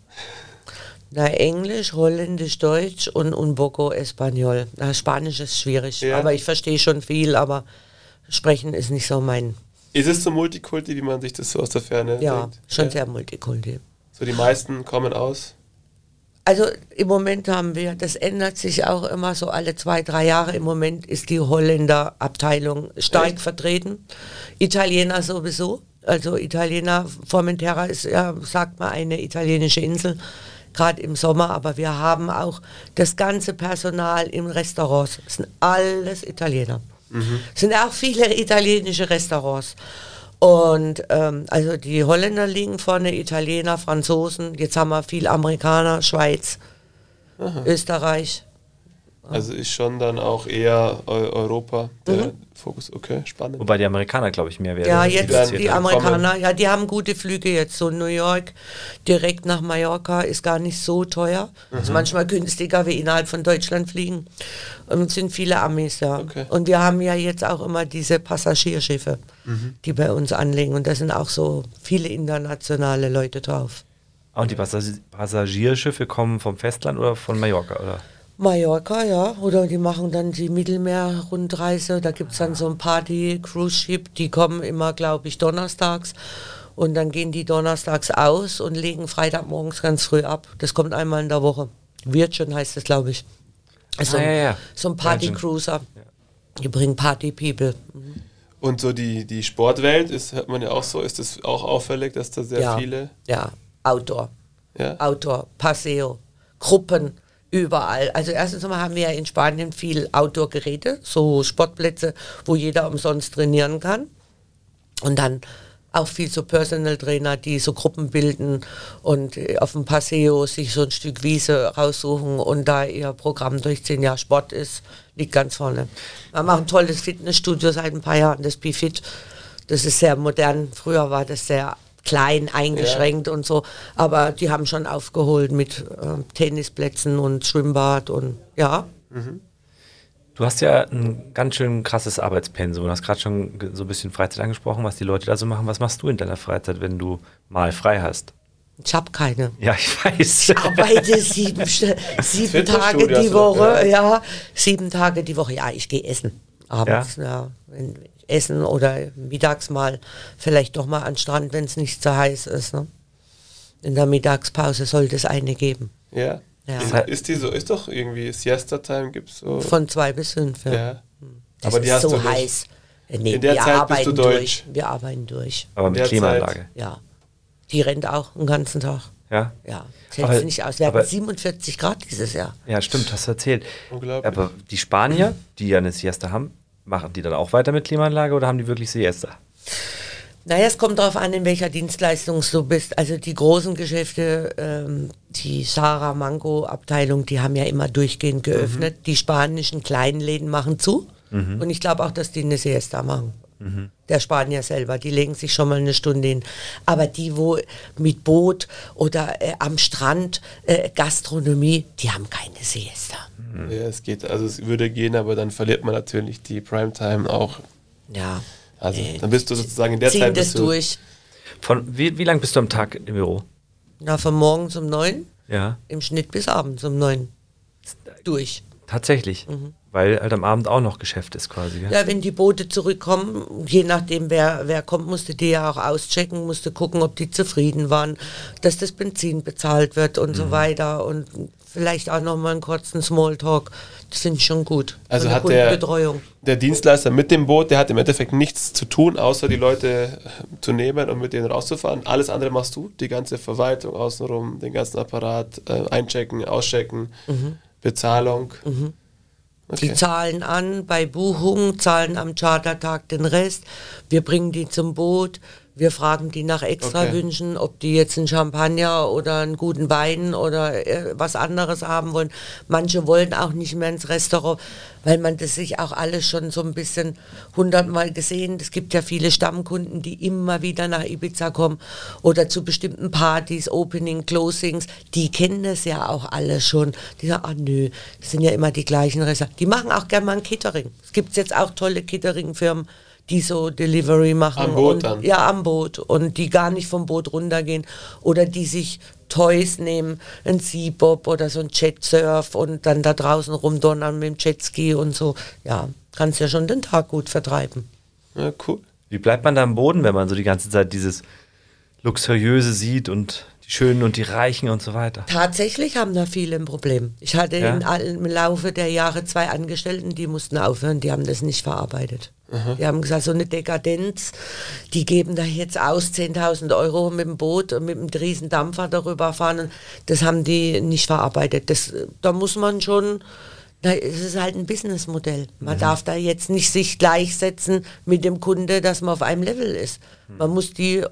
S4: Na, Englisch, Holländisch, Deutsch und un poco Espanol. Na, Spanisch ist schwierig,
S3: Ja.
S4: aber ich verstehe schon viel, aber sprechen ist nicht so mein.
S3: Ist es so Multikulti, wie man sich das so aus der Ferne
S4: Ja,
S3: denkt?
S4: schon sehr multikulti.
S3: So die meisten kommen aus.
S4: Also im Moment haben wir, das ändert sich auch immer so alle zwei, drei Jahre. Im Moment ist die Holländer Abteilung stark
S3: Echt?
S4: vertreten. Italiener sowieso. Also Italiener, Formentera ist ja, sagt man, eine italienische Insel, gerade im Sommer. Aber wir haben auch das ganze Personal im Restaurants. Das sind alles Italiener. Es sind auch viele italienische Restaurants. Und ähm, also die Holländer liegen vorne, Italiener, Franzosen, jetzt haben wir viel Amerikaner, Schweiz, Österreich.
S3: Also ist schon dann auch eher Eu Europa der Fokus. Okay, spannend.
S2: Wobei die Amerikaner, glaube ich, mehr werden.
S4: Ja,
S3: die
S4: jetzt die
S3: wieder
S4: Amerikaner, ja, die haben gute Flüge jetzt. So New York direkt nach Mallorca ist gar nicht so teuer. Ist manchmal günstiger wie innerhalb von Deutschland fliegen. Und es sind viele Amis, ja.
S3: Okay.
S4: Und wir haben ja jetzt auch immer diese Passagierschiffe, die bei uns anlegen. Und da sind auch so viele internationale Leute drauf.
S2: Ah, Und die Passagi- Passagierschiffe kommen vom Festland oder von Mallorca, oder?
S4: Mallorca, ja. Oder die machen dann die Mittelmeer-Rundreise. Da gibt es dann so ein Party-Cruise-Ship. Die kommen immer, glaube ich, donnerstags. Und dann gehen die donnerstags aus und legen Freitagmorgens ganz früh ab. Das kommt einmal in der Woche. Virgin heißt das, glaube ich. Also
S2: Ah, ja, ja.
S4: so ein Party-Cruiser. Die bringen Party-People.
S3: Und so die, die Sportwelt ist, hört man ja auch so, ist es auch auffällig, dass da sehr
S4: ja.
S3: viele.
S4: Ja, Outdoor.
S3: Ja.
S4: Outdoor, Paseo, Gruppen, überall. Also erstens einmal haben wir ja in Spanien viel Outdoor-Geräte, so Sportplätze, wo jeder umsonst trainieren kann. Und dann auch viel so Personal Trainer, die so Gruppen bilden und äh, auf dem Paseo sich so ein Stück Wiese raussuchen und da ihr Programm durchziehen. Ja, Sport ist, liegt ganz vorne. Wir haben auch ein tolles Fitnessstudio seit ein paar Jahren, das BeFit. Das ist sehr modern. Früher war das sehr klein, eingeschränkt und so. Aber die haben schon aufgeholt mit äh, Tennisplätzen und Schwimmbad und ja.
S2: Du hast ja ein ganz schön krasses Arbeitspensum. Du hast gerade schon so ein bisschen Freizeit angesprochen, was die Leute da so machen. Was machst du in deiner Freizeit, wenn du mal frei hast?
S4: Ich habe keine.
S2: Ja, ich weiß.
S4: Ich arbeite sieben, sieben Tage die
S3: noch,
S4: Woche.
S3: ja.
S4: Ja, sieben Tage die Woche. Ja, ich gehe essen. Abends, ja. wenn, essen oder mittags mal vielleicht doch mal an den Strand, wenn es nicht so heiß ist. Ne? In der Mittagspause sollte es eine geben.
S3: Ja.
S4: Ja.
S3: Ist, ist die so, ist doch irgendwie Siesta-Time, gibt es so.
S4: Von zwei bis fünf. Ja.
S3: ja.
S4: Das
S3: Aber die
S4: ist
S3: hast
S4: so
S3: du
S4: heiß. Äh, Nee,
S3: In der
S4: wir
S3: Zeit bist
S4: arbeiten
S3: du
S4: durch.
S3: deutsch.
S4: Wir arbeiten durch.
S2: Aber mit Klimaanlage.
S4: Ja. Die rennt auch den ganzen Tag.
S2: Ja?
S4: Ja, das hält
S2: Aber-
S4: sie nicht aus. Wir
S2: aber-
S4: hatten 47 Grad dieses Jahr.
S2: Ja, stimmt, hast du erzählt.
S3: Unglaublich.
S2: Aber die Spanier, die ja eine Siesta haben, machen die dann auch weiter mit Klimaanlage oder haben die wirklich Siesta?
S4: Naja, es kommt darauf an, in welcher Dienstleistung du bist. Also die großen Geschäfte, ähm, die Sarah Mango Abteilung, die haben ja immer durchgehend geöffnet. Die spanischen kleinen Läden machen zu. Und ich glaube auch, dass die eine Siesta machen. Der Spanier selber, die legen sich schon mal eine Stunde hin. Aber die, wo mit Boot oder äh, am Strand äh, Gastronomie, die haben keine Siesta.
S3: Ja, es geht, also es würde gehen, aber dann verliert man natürlich die Primetime auch.
S4: Ja.
S3: Also
S4: Nee.
S3: dann bist du sozusagen in der
S4: Ziehen
S3: Zeit
S4: das
S3: bist du,
S4: durch.
S2: Von wie, wie lang bist du am Tag im Büro?
S4: Na, von morgens um neun,
S2: Ja,
S4: im Schnitt bis abends um neun. Durch.
S2: tatsächlich. Weil halt am Abend auch noch Geschäft ist quasi.
S4: Ja, wenn die Boote zurückkommen, je nachdem wer, wer kommt, musste die ja auch auschecken, musste gucken, ob die zufrieden waren, dass das Benzin bezahlt wird und
S3: Mhm.
S4: so weiter und vielleicht auch nochmal einen kurzen Smalltalk. Das finde ich schon gut.
S3: Also hat der- der Dienstleister mit dem Boot, der hat im Endeffekt nichts zu tun, außer die Leute äh, zu nehmen und mit denen rauszufahren. Alles andere machst du, die ganze Verwaltung außenrum, den ganzen Apparat, äh, einchecken, auschecken, Bezahlung.
S4: Die zahlen an bei Buchung, zahlen am Chartertag den Rest. Wir bringen die zum Boot. Wir fragen die nach Extrawünschen, ob die jetzt einen Champagner oder einen guten Wein oder äh, was anderes haben wollen. Manche wollen auch nicht mehr ins Restaurant, weil man das sich auch alles schon so ein bisschen hundertmal gesehen. Es gibt ja viele Stammkunden, die immer wieder nach Ibiza kommen oder zu bestimmten Partys, Opening, Closings. Die kennen das ja auch alles schon. Die sagen, ah nö, das sind ja immer die gleichen Restaurants. Die machen auch gerne mal ein Catering. Es gibt jetzt auch tolle Catering-Firmen, die so Delivery machen.
S3: Am Boot
S4: und,
S3: dann?
S4: Ja, am Boot. Und die gar nicht vom Boot runtergehen. Oder die sich Toys nehmen, ein Seabob oder so ein Jetsurf und dann da draußen rumdonnern mit dem Jetski und so. Ja, kannst ja schon den Tag gut vertreiben.
S3: Ja, cool.
S2: Wie bleibt man da am Boden, wenn man so die ganze Zeit dieses Luxuriöse sieht und die Schönen und die Reichen und so weiter?
S4: Tatsächlich haben da viele ein Problem. Ich hatte
S2: Ja?
S4: in allem, im Laufe der Jahre zwei Angestellten, die mussten aufhören, die haben das nicht verarbeitet. Die haben gesagt, so eine Dekadenz, die geben da jetzt aus 10.000 Euro mit dem Boot und mit einem riesen Dampfer darüber fahren. Das haben die nicht verarbeitet. Das, da muss man schon, na, es ist halt ein Businessmodell. Man darf da jetzt nicht sich gleichsetzen mit dem Kunde, dass man auf einem Level ist. Man muss die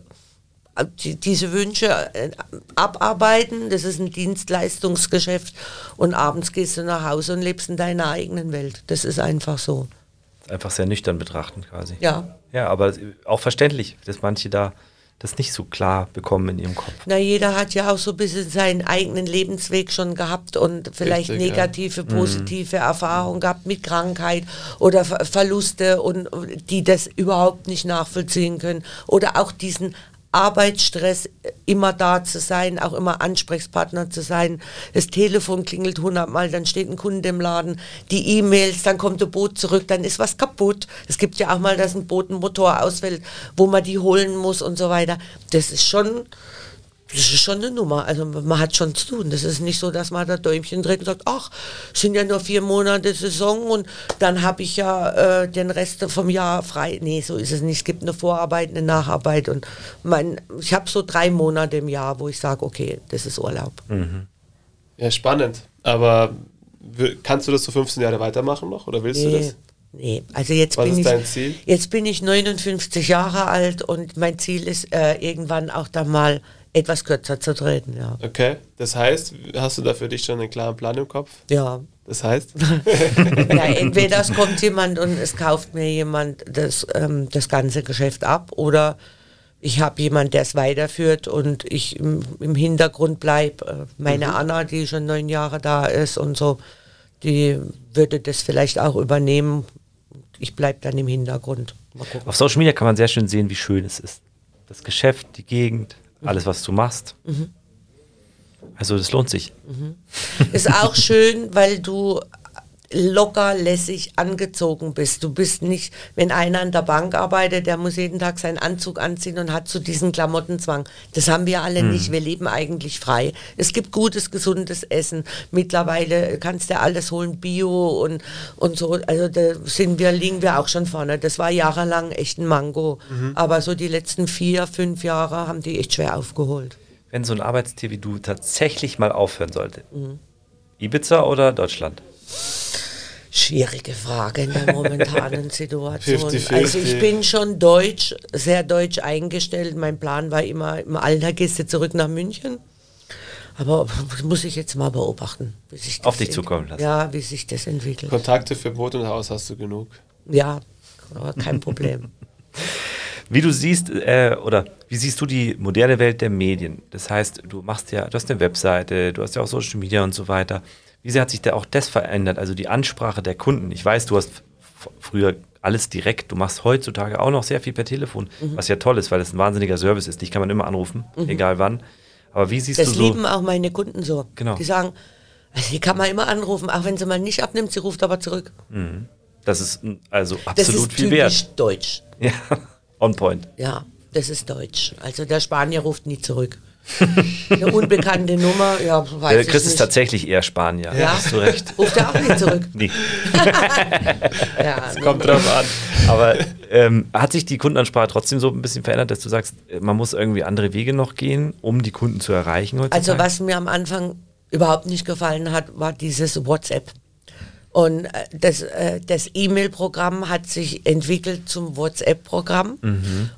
S4: die, diese Wünsche äh, abarbeiten, das ist ein Dienstleistungsgeschäft und abends gehst du nach Hause und lebst in deiner eigenen Welt. Das ist einfach so.
S2: Einfach sehr nüchtern betrachten quasi.
S4: Ja.
S2: Ja, aber auch verständlich, dass manche da das nicht so klar bekommen in ihrem Kopf.
S4: Na, jeder hat ja auch so ein bisschen seinen eigenen Lebensweg schon gehabt und vielleicht
S3: Richtig, ja.
S4: negative, positive Erfahrungen gehabt mit Krankheit oder Ver Verluste und die das überhaupt nicht nachvollziehen können. Oder auch diesen Arbeitsstress, immer da zu sein, auch immer Ansprechpartner zu sein. Das Telefon klingelt hundertmal, dann steht ein Kunde im Laden, die E-Mails, dann kommt ein Boot zurück, dann ist was kaputt. Es gibt ja auch mal, dass ein Boot ein Motor ausfällt, wo man die holen muss und so weiter. Das ist schon, das ist schon eine Nummer. Also man hat schon zu tun. Das ist nicht so, dass man da Däumchen dreht und sagt, ach, es sind ja nur vier Monate Saison und dann habe ich ja äh, den Rest vom Jahr frei. Nee, so ist es nicht. Es gibt eine Vorarbeit, eine Nacharbeit und mein, ich habe so drei Monate im Jahr, wo ich sage, okay, das ist Urlaub.
S3: Ja, spannend. Aber kannst du das so 15 Jahre weitermachen noch oder willst du
S4: Nee,
S3: das?
S4: nee. Also jetzt
S3: Was
S4: bin
S3: ist
S4: ich
S3: dein Ziel?
S4: jetzt bin ich 59 Jahre alt und mein Ziel ist äh, irgendwann auch dann mal etwas kürzer zu treten, ja.
S3: Okay. Das heißt, hast du da für dich schon einen klaren Plan im Kopf?
S4: Ja,
S3: Das heißt?
S4: Ja, entweder es kommt jemand und es kauft mir jemand das, ähm, das ganze Geschäft ab oder ich habe jemand, der es weiterführt und ich im, im Hintergrund bleibe. Meine Anna, die schon neun Jahre da ist und so, die würde das vielleicht auch übernehmen. Ich bleibe dann im Hintergrund. Mal gucken.
S2: Auf Social Media kann man sehr schön sehen, wie schön es ist. Das Geschäft, die Gegend, alles, was du machst. Also das lohnt sich.
S4: Ist auch schön, weil du locker lässig angezogen bist. Du bist nicht, wenn einer an der Bank arbeitet, der muss jeden Tag seinen Anzug anziehen und hat so diesen Klamottenzwang. Das haben wir alle nicht. Wir leben eigentlich frei. Es gibt gutes, gesundes Essen. Mittlerweile kannst du alles holen, Bio und, und so. Also da sind wir, liegen wir auch schon vorne. Das war jahrelang echt ein Mango. Aber so die letzten vier, fünf Jahre haben die echt schwer aufgeholt.
S2: Wenn so ein Arbeitstier wie du tatsächlich mal aufhören sollte, Ibiza oder Deutschland?
S4: Schwierige Frage in der momentanen Situation.
S3: 50-50.
S4: Also ich bin schon deutsch, sehr deutsch eingestellt. Mein Plan war immer, im Alter gehst du zurück nach München. Aber das muss ich jetzt mal beobachten. Wie sich das
S2: Auf dich zukommen lassen.
S4: Ja, wie sich das entwickelt.
S3: Kontakte für Boot und Haus hast du genug.
S4: Ja, aber kein Problem.
S2: Wie du siehst, äh, oder wie siehst du die moderne Welt der Medien? Das heißt, du machst ja, du hast eine Webseite, du hast ja auch Social Media und so weiter. Wie sehr hat sich da auch das verändert? Also die Ansprache der Kunden. Ich weiß, du hast früher alles direkt, du machst heutzutage auch noch sehr viel per Telefon,
S4: Mhm.
S2: was ja toll ist, weil es ein wahnsinniger Service ist. Dich kann man immer anrufen, egal wann. Aber wie siehst
S4: Das
S2: du so?
S4: lieben auch meine Kunden so.
S2: Genau.
S4: Die sagen, also die kann man immer anrufen, auch wenn sie mal nicht abnimmt, sie ruft aber zurück.
S2: Das ist also
S4: Das
S2: absolut
S4: ist
S2: viel wert.
S4: deutsch.
S2: Ja, on point.
S4: Ja, das ist deutsch. Also der Spanier ruft nie zurück. Eine unbekannte Nummer, ja, weiß
S2: Der
S4: ich
S2: Chris
S4: nicht.
S2: ist tatsächlich eher Spanier.
S4: Ja.
S2: Hast du recht.
S4: Ruft er auch nicht zurück.
S2: Nee.
S4: Ja, nee.
S3: Kommt drauf an.
S2: Aber ähm, hat sich die Kundenansprache trotzdem so ein bisschen verändert, dass du sagst, äh, man muss irgendwie andere Wege noch gehen, um die Kunden zu erreichen heutzutage?
S4: Also was mir am Anfang überhaupt nicht gefallen hat, war dieses WhatsApp. Und äh, das, äh, das E-Mail-Programm hat sich entwickelt zum WhatsApp-Programm.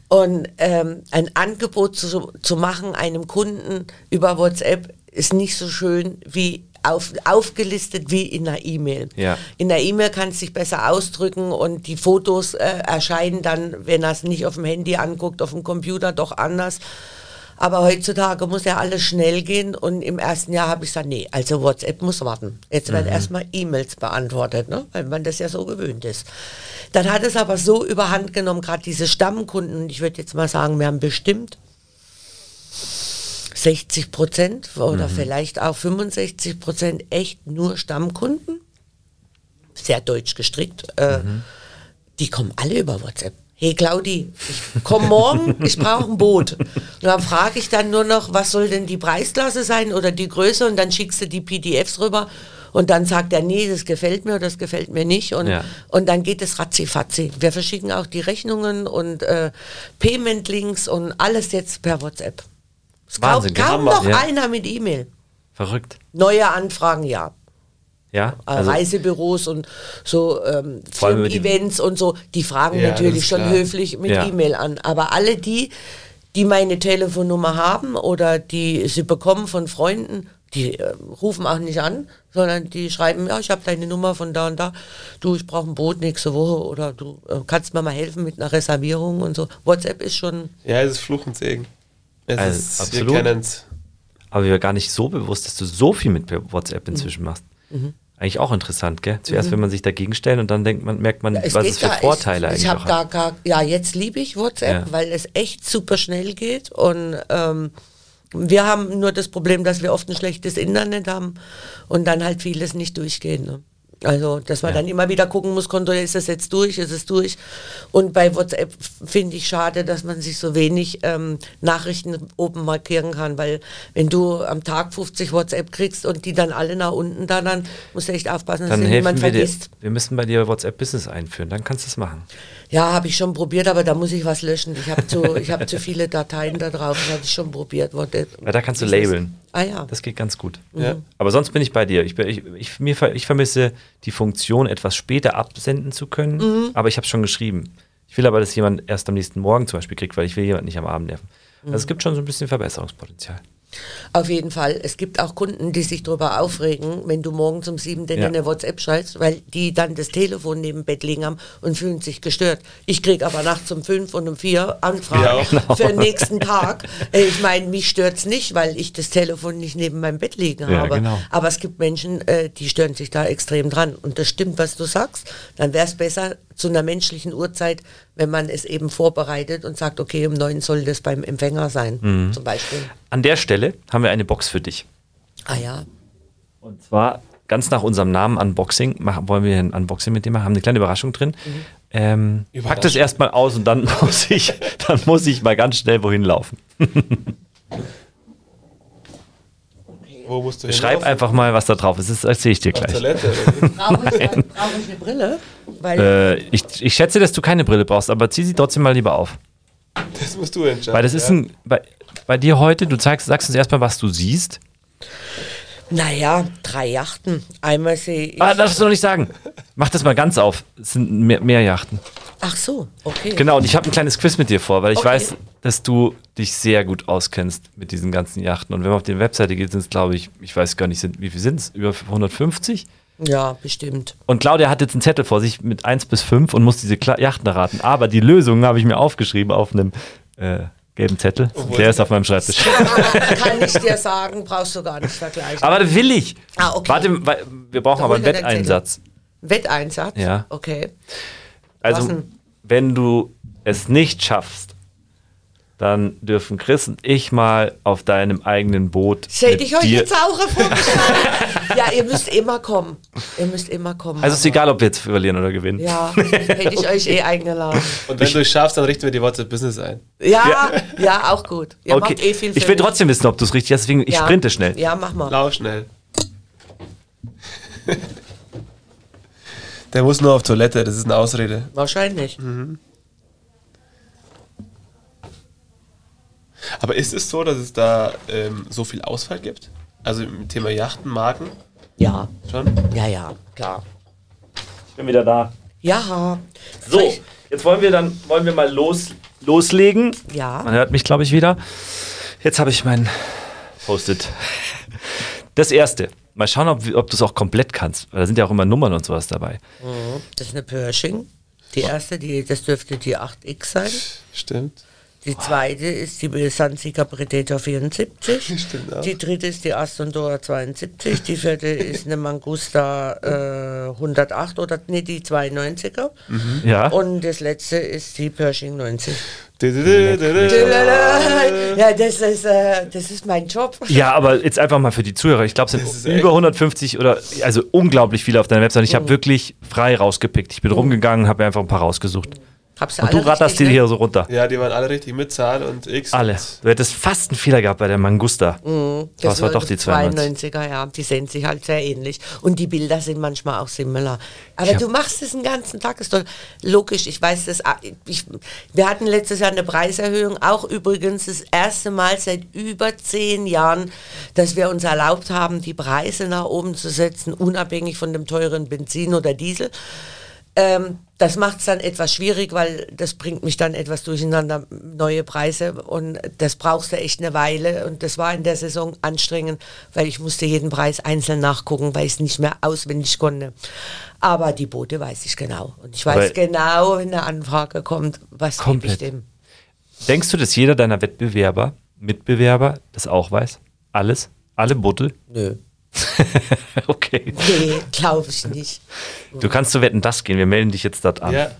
S4: Und ähm, ein Angebot zu, zu machen einem Kunden über WhatsApp ist nicht so schön wie auf, aufgelistet wie in einer E-Mail.
S2: Ja.
S4: In der E-Mail kannst du dich besser ausdrücken und die Fotos äh, erscheinen dann, wenn er es nicht auf dem Handy anguckt, auf dem Computer doch anders. Aber heutzutage muss ja alles schnell gehen und im ersten Jahr habe ich gesagt, nee, also WhatsApp muss warten. Jetzt werden erstmal E-Mails beantwortet, ne? weil man das ja so gewöhnt ist. Dann hat es aber so überhand genommen, gerade diese Stammkunden, und ich würde jetzt mal sagen, wir haben bestimmt 60 Prozent oder vielleicht auch 65 Prozent echt nur Stammkunden, sehr deutsch gestrickt, äh, die kommen alle über WhatsApp. Hey Claudi, ich komme morgen, ich brauche ein Boot. Und dann frage ich dann nur noch, was soll denn die Preisklasse sein oder die Größe und dann schickst du die PDFs rüber und dann sagt er, nee, das gefällt mir oder das gefällt mir nicht und,
S2: Ja.
S4: und dann geht es ratzi-fatzi. Wir verschicken auch die Rechnungen und äh, Payment-Links und alles jetzt per WhatsApp. Es
S2: Wahnsinn,
S4: kaum
S3: Hammer.
S4: noch
S2: Ja.
S4: einer mit E-Mail.
S2: Verrückt.
S4: Neue Anfragen, ja.
S2: Ja,
S4: Äh,
S2: also
S4: Reisebüros und so ähm, Events und so, die fragen
S3: Ja,
S4: natürlich schon
S3: klar.
S4: höflich mit
S2: Ja.
S4: E-Mail an. Aber alle die, die meine Telefonnummer haben oder die sie bekommen von Freunden, die äh, rufen auch nicht an, sondern die schreiben, ja, ich habe deine Nummer von da und da. Du, ich brauche ein Boot nächste Woche oder du äh, kannst mir mal helfen mit einer Reservierung und so. WhatsApp ist schon,
S3: Ja, es ist Fluch und Segen. Es
S2: Also,
S3: ist,
S2: absolut.
S3: Wir
S2: aber mir war gar nicht so bewusst, dass du so viel mit WhatsApp inzwischen machst. Eigentlich auch interessant, gell? Zuerst will man sich dagegen stellen und dann denkt man, merkt man, was es für
S4: gar-
S2: Vorteile
S4: ich,
S2: eigentlich
S4: ich habe gar,
S2: hat.
S4: gar, ja, jetzt liebe ich WhatsApp,
S2: Ja.
S4: weil es echt super schnell geht und ähm, wir haben nur das Problem, dass wir oft ein schlechtes Internet haben und dann halt vieles nicht durchgeht. Ne? Also, dass man
S2: Ja.
S4: dann immer wieder gucken muss, kontrolliert, ist es jetzt durch, ist es durch. Und bei WhatsApp finde ich schade, dass man sich so wenig ähm, Nachrichten oben markieren kann, weil wenn du am Tag 50 WhatsApp kriegst und die dann alle nach unten da, dann musst du echt aufpassen, dass
S2: Dann
S4: dir niemand
S2: wir dir.
S4: vergisst.
S2: Wir müssen bei dir WhatsApp Business einführen, dann kannst du es machen.
S4: Ja, habe ich schon probiert, aber da muss ich was löschen. Ich habe zu, ich hab zu viele Dateien da drauf, das hatte ich schon probiert.
S2: Weil da kannst du labeln.
S4: Ah ja.
S2: Das geht ganz gut.
S3: Ja.
S2: Aber sonst bin ich bei dir. Ich, bin, ich, ich, mir, ich vermisse die Funktion, etwas später absenden zu können,
S4: Mhm.
S2: aber ich habe schon geschrieben. Ich will aber, dass jemand erst am nächsten Morgen zum Beispiel kriegt, weil ich will jemanden nicht am Abend nerven. Also es
S4: Mhm.
S2: gibt schon so ein bisschen Verbesserungspotenzial.
S4: Auf jeden Fall. Es gibt auch Kunden, die sich darüber aufregen, wenn du morgens um sieben denen
S2: Ja.
S4: eine WhatsApp schreibst, weil die dann das Telefon neben dem Bett liegen haben und fühlen sich gestört. Ich kriege aber nachts um fünf und um vier Anfragen
S3: Ja, genau.
S4: für den nächsten Tag. Äh, Ich meine, mich stört's nicht, weil ich das Telefon nicht neben meinem Bett liegen
S2: Ja,
S4: habe.
S2: genau.
S4: Aber es gibt Menschen, äh, die stören sich da extrem dran. Und das stimmt, was du sagst. Dann wäre es besser, zu einer menschlichen Uhrzeit, wenn man es eben vorbereitet und sagt, okay, um neun soll das beim Empfänger sein,
S2: Mhm.
S4: zum Beispiel.
S2: An der Stelle haben wir eine Box für dich.
S4: Ah ja,
S2: Und zwar ganz nach unserem Namen Unboxing machen, wollen wir ein Unboxing mit dem machen, haben eine kleine Überraschung drin. Ähm, pack das erstmal aus und dann muss ich, dann muss ich mal ganz schnell wohin laufen.
S3: Wo musst du
S2: Schreib einfach mal, was da drauf ist. Das erzähle ich dir gleich.
S3: Toilette.
S4: brauche ich, brauche ich eine Brille? Weil
S2: Äh, ich, ich schätze, dass du keine Brille brauchst, aber zieh sie trotzdem mal lieber auf.
S3: Das musst du entscheiden.
S2: Weil das ist
S3: ja.
S2: ein, bei, bei dir heute, du zeigst, sagst uns erstmal, was du siehst.
S4: Naja, drei Yachten. Einmal sehe ich.
S2: Ah, darfst du noch nicht sagen. Mach das mal ganz auf. Es sind mehr, mehr Yachten.
S4: Ach so, okay.
S2: Genau, und ich habe ein kleines Quiz mit dir vor, weil ich
S4: Okay.
S2: weiß, dass du dich sehr gut auskennst mit diesen ganzen Yachten. Und wenn man auf die Webseite geht, sind es, glaube ich, ich weiß gar nicht, sind, wie viel sind es? Über 150?
S4: Ja, bestimmt.
S2: Und Claudia hat jetzt einen Zettel vor sich mit 1 bis 5 und muss diese Kla Yachten erraten. Aber die Lösung habe ich mir aufgeschrieben auf einem äh, gelben Zettel. Der ist auf meinem Schreibtisch.
S4: Kann ich dir sagen, brauchst du gar nicht vergleichen.
S2: Aber das will ich.
S4: Ah, okay.
S2: Warte, wir brauchen
S4: Da
S2: aber einen Wetteinsatz.
S4: Wetteinsatz?
S2: Ja.
S4: Okay.
S2: Also, wenn du es nicht schaffst, dann dürfen Chris und ich mal auf deinem eigenen Boot.
S4: Das hätte ich euch
S2: dir-
S4: jetzt auch vorgeschlagen. ja, ihr müsst immer kommen. Ihr müsst immer kommen.
S2: Also ist egal, ob wir jetzt verlieren oder gewinnen.
S4: Ja, hätte ich euch eh eingeladen.
S3: Und wenn du es schaffst, dann richten wir die WhatsApp Business ein.
S4: Ja, ja, auch gut. Ihr
S2: okay.
S4: macht eh viel
S2: ich will trotzdem wissen, ob du es richtig hast, deswegen ich
S4: ja.
S2: sprinte schnell.
S4: Ja, mach mal.
S3: Lau schnell. Der muss nur auf Toilette, das ist eine Ausrede.
S4: Wahrscheinlich.
S3: Aber ist es so, dass es da ähm, so viel Ausfall gibt? Also im Thema Yachten, Marken
S4: Ja,
S3: schon?
S4: ja, ja, klar.
S2: Ich bin wieder da.
S4: Ja.
S2: So, jetzt wollen wir dann wollen wir mal los, loslegen.
S4: Ja.
S2: Man hört mich, glaube ich, wieder. Jetzt habe ich mein Post-it. Das erste. Mal schauen, ob, ob du es auch komplett kannst. Weil da sind ja auch immer Nummern und sowas dabei.
S4: Das ist eine Pershing. Die erste, die, das dürfte die 8X sein.
S3: Stimmt.
S4: Die zweite ist die Sansiger Predator 74.
S3: Stimmt.
S4: Die dritte ist die Aston Dora 72. Die vierte ist eine Mangusta äh, 108 oder nee, die 92er.
S2: Ja.
S4: Und das letzte ist die Pershing 90.
S3: Ja.
S4: Das ist, äh, das ist mein Job.
S2: Ja, aber jetzt einfach mal für die Zuhörer. Ich glaube, es sind über 150 oder also unglaublich viele auf deiner Website. Ich habe wirklich frei rausgepickt. Ich bin rumgegangen und habe mir einfach ein paar rausgesucht.
S4: Hab's
S2: Und du ratterst die
S4: richtig, ne?
S2: hier so runter.
S3: Ja, die waren alle richtig mit Zahl und X.
S2: Alle. Du hättest fast einen Fehler gehabt bei der Mangusta. Das, war doch die 92.
S4: 92er, ja. Die sehen sich halt sehr ähnlich. Und die Bilder sind manchmal auch similar. Aber
S2: Ja.
S4: du machst es den ganzen Tag, ist doch logisch. Ich weiß das. ah, Ich, wir hatten letztes Jahr eine Preiserhöhung, auch übrigens das erste Mal seit über zehn Jahren, dass wir uns erlaubt haben, die Preise nach oben zu setzen, unabhängig von dem teuren Benzin oder Diesel. Ähm, das macht es dann etwas schwierig, weil das bringt mich dann etwas durcheinander, neue Preise und das brauchst du echt eine Weile und das war in der Saison anstrengend, weil ich musste jeden Preis einzeln nachgucken, weil ich es nicht mehr auswendig konnte. Aber die Boote weiß ich genau und ich weiß
S2: Aber-
S4: genau, wenn eine Anfrage kommt, was gebe ich dem.
S2: Denkst du, dass jeder deiner Wettbewerber, Mitbewerber das auch weiß? Alles? Alle Buttel?
S4: Nö.
S2: okay.
S4: Nee, glaube ich nicht.
S2: Du kannst zu Wetten, das gehen. Wir melden dich jetzt dort an.
S3: ja,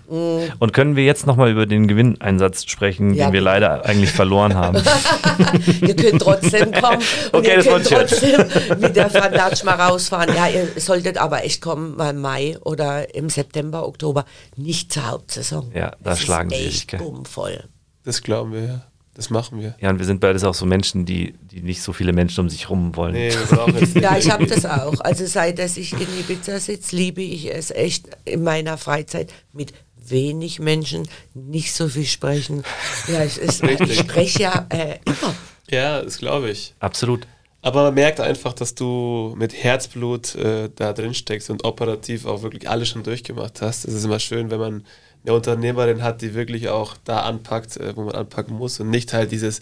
S2: Und können wir jetzt nochmal über den Gewinneinsatz sprechen,
S4: Ja,
S2: den wir leider eigentlich verloren haben?
S4: ihr könnt trotzdem kommen und
S2: Okay,
S4: ihr
S2: das
S4: könnt
S2: wollte ich
S4: trotzdem mit der Fandatsch mal rausfahren. Ja, ihr solltet aber echt kommen mal im Mai oder im September, Oktober, nicht zur Hauptsaison.
S2: Ja, da schlagen
S4: ist
S2: sie
S4: echt
S2: dich, gell?
S4: bummvoll.
S3: das glauben wir, ja. Das machen wir.
S2: Ja, und wir sind beides auch so Menschen, die, die nicht so viele Menschen um sich rum wollen.
S3: Nee.
S4: Ja, ich habe das auch. Also seit dass ich in Ibiza sitze, liebe ich es echt in meiner Freizeit mit wenig Menschen, nicht so viel sprechen. Ja, es ist, ich spreche ja äh, immer.
S3: Ja, das glaube ich.
S2: Absolut.
S3: Aber man merkt einfach, dass du mit Herzblut äh, da drin steckst und operativ auch wirklich alles schon durchgemacht hast. Es ist immer schön, wenn man eine Unternehmerin hat, die wirklich auch da anpackt, äh, wo man anpacken muss und nicht halt dieses,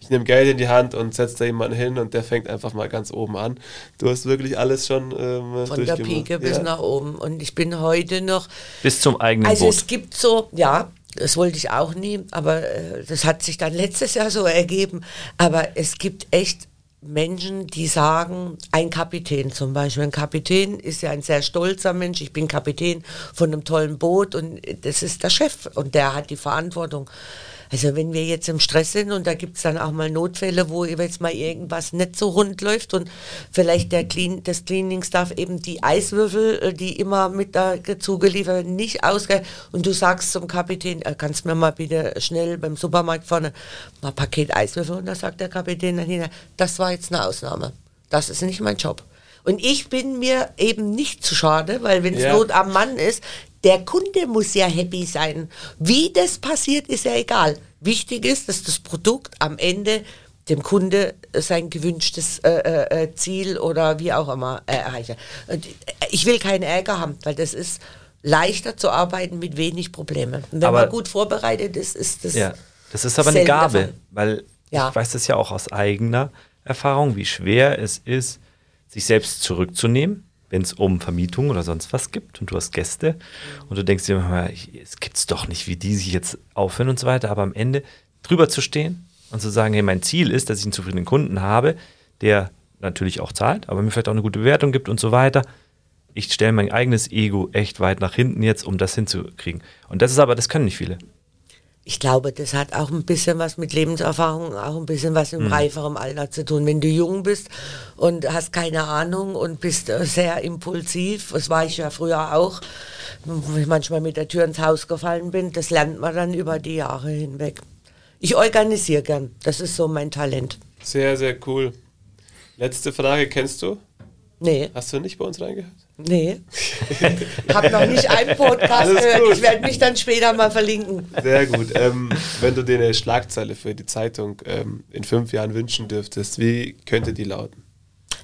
S3: ich nehme Geld in die Hand und setze da jemanden hin und der fängt einfach mal ganz oben an. Du hast wirklich alles schon ähm,
S4: Von der. Pike bis
S3: ja.
S4: nach oben. Und ich bin heute noch
S2: Bis zum eigenen
S4: Also
S2: Boot.
S4: es gibt so, ja, das wollte ich auch nie, aber äh, das hat sich dann letztes Jahr so ergeben. Aber es gibt echt Menschen, die sagen, ein Kapitän zum Beispiel. Ein Kapitän ist ja ein sehr stolzer Mensch. Ich bin Kapitän von einem tollen Boot und das ist der Chef und der hat die Verantwortung. Also wenn wir jetzt im Stress sind und da gibt es dann auch mal Notfälle, wo jetzt mal irgendwas nicht so rund läuft und vielleicht der Clean, das Cleaning-Staff eben die Eiswürfel, äh, die immer mit dazu geliefert werden, nicht ausgeht und du sagst zum Kapitän, äh, kannst mir mal bitte schnell beim Supermarkt vorne mal ein Paket Eiswürfel und da sagt der Kapitän dann hinterher, das war jetzt eine Ausnahme. Das ist nicht mein Job. Und ich bin mir eben nicht zu schade, weil wenn es
S3: Ja.
S4: Not am Mann ist, der Kunde muss ja happy sein. Wie das passiert, ist ja egal. Wichtig ist, dass das Produkt am Ende dem Kunde sein gewünschtes äh, äh, äh, Ziel oder wie auch immer äh, erreicht. Und ich will keinen Ärger haben, weil das ist leichter zu arbeiten mit wenig Problemen. Und wenn
S2: Aber-
S4: man gut vorbereitet ist, ist das
S2: Ja, das ist aber eine Gabe,
S4: Fall.
S2: weil
S4: Ja.
S2: ich weiß das ja auch aus eigener Erfahrung, wie schwer es ist, sich selbst zurückzunehmen, wenn es um Vermietung oder sonst was gibt und du hast Gäste und du denkst dir manchmal, es gibt's doch nicht, wie die sich jetzt aufhören und so weiter, aber am Ende drüber zu stehen und zu sagen, hey, mein Ziel ist, dass ich einen zufriedenen Kunden habe, der natürlich auch zahlt, aber mir vielleicht auch eine gute Bewertung gibt und so weiter. Ich stelle mein eigenes Ego echt weit nach hinten jetzt, um das hinzukriegen. Und das ist aber, das können nicht viele.
S4: Ich glaube, das hat auch ein bisschen was mit Lebenserfahrung, auch ein bisschen was
S2: Mhm.
S4: im reiferen Alter zu tun. Wenn du jung bist und hast keine Ahnung und bist äh, sehr impulsiv, das war ich ja früher auch, wo ich manchmal mit der Tür ins Haus gefallen bin, das lernt man dann über die Jahre hinweg. Ich organisiere gern, das ist so mein Talent.
S3: Sehr, sehr cool. Letzte Frage, kennst du?
S4: Nee,
S3: Hast du nicht bei uns reingehört?
S4: Nee. Hab noch nicht einen Podcast
S3: Alles
S4: gehört.
S3: gut.
S4: Ich werde mich dann später mal verlinken.
S3: Sehr gut. ähm, wenn du dir eine Schlagzeile für die Zeitung ähm, in fünf Jahren wünschen dürftest, wie könnte die lauten?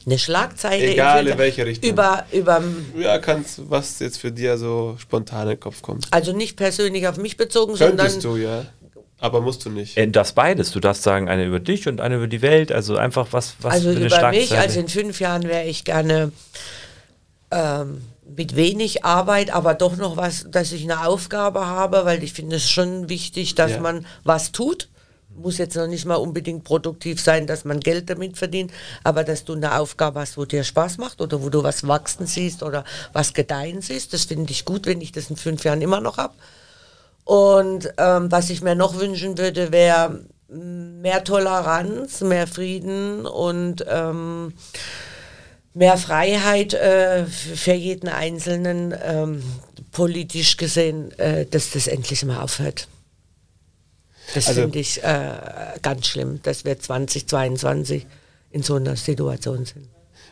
S4: Eine Schlagzeile
S3: Egal in welche Richtung.
S4: über, über
S3: Ja, kannst, was jetzt für dir so spontan in den Kopf kommt.
S4: Also nicht persönlich auf mich bezogen, sondern
S3: Könntest du, ja. Aber musst du nicht.
S2: Äh, Das beides. Du darfst sagen, eine über dich und eine über die Welt. Also einfach was, was
S4: also
S2: für eine
S4: über mich. Also in fünf Jahren wäre ich gerne ähm, mit wenig Arbeit, aber doch noch was, dass ich eine Aufgabe habe, weil ich finde es schon wichtig, dass
S3: Ja.
S4: man was tut. Muss jetzt noch nicht mal unbedingt produktiv sein, dass man Geld damit verdient, aber dass du eine Aufgabe hast, wo dir Spaß macht oder wo du was wachsen siehst oder was gedeihen siehst. Das finde ich gut, wenn ich das in fünf Jahren immer noch habe. Und ähm, was ich mir noch wünschen würde, wäre mehr Toleranz, mehr Frieden und ähm, mehr Freiheit äh, für jeden Einzelnen, ähm, politisch gesehen, äh, dass das endlich mal aufhört. Das
S3: Also-
S4: finde ich äh, ganz schlimm, dass wir 2022 in so einer Situation sind.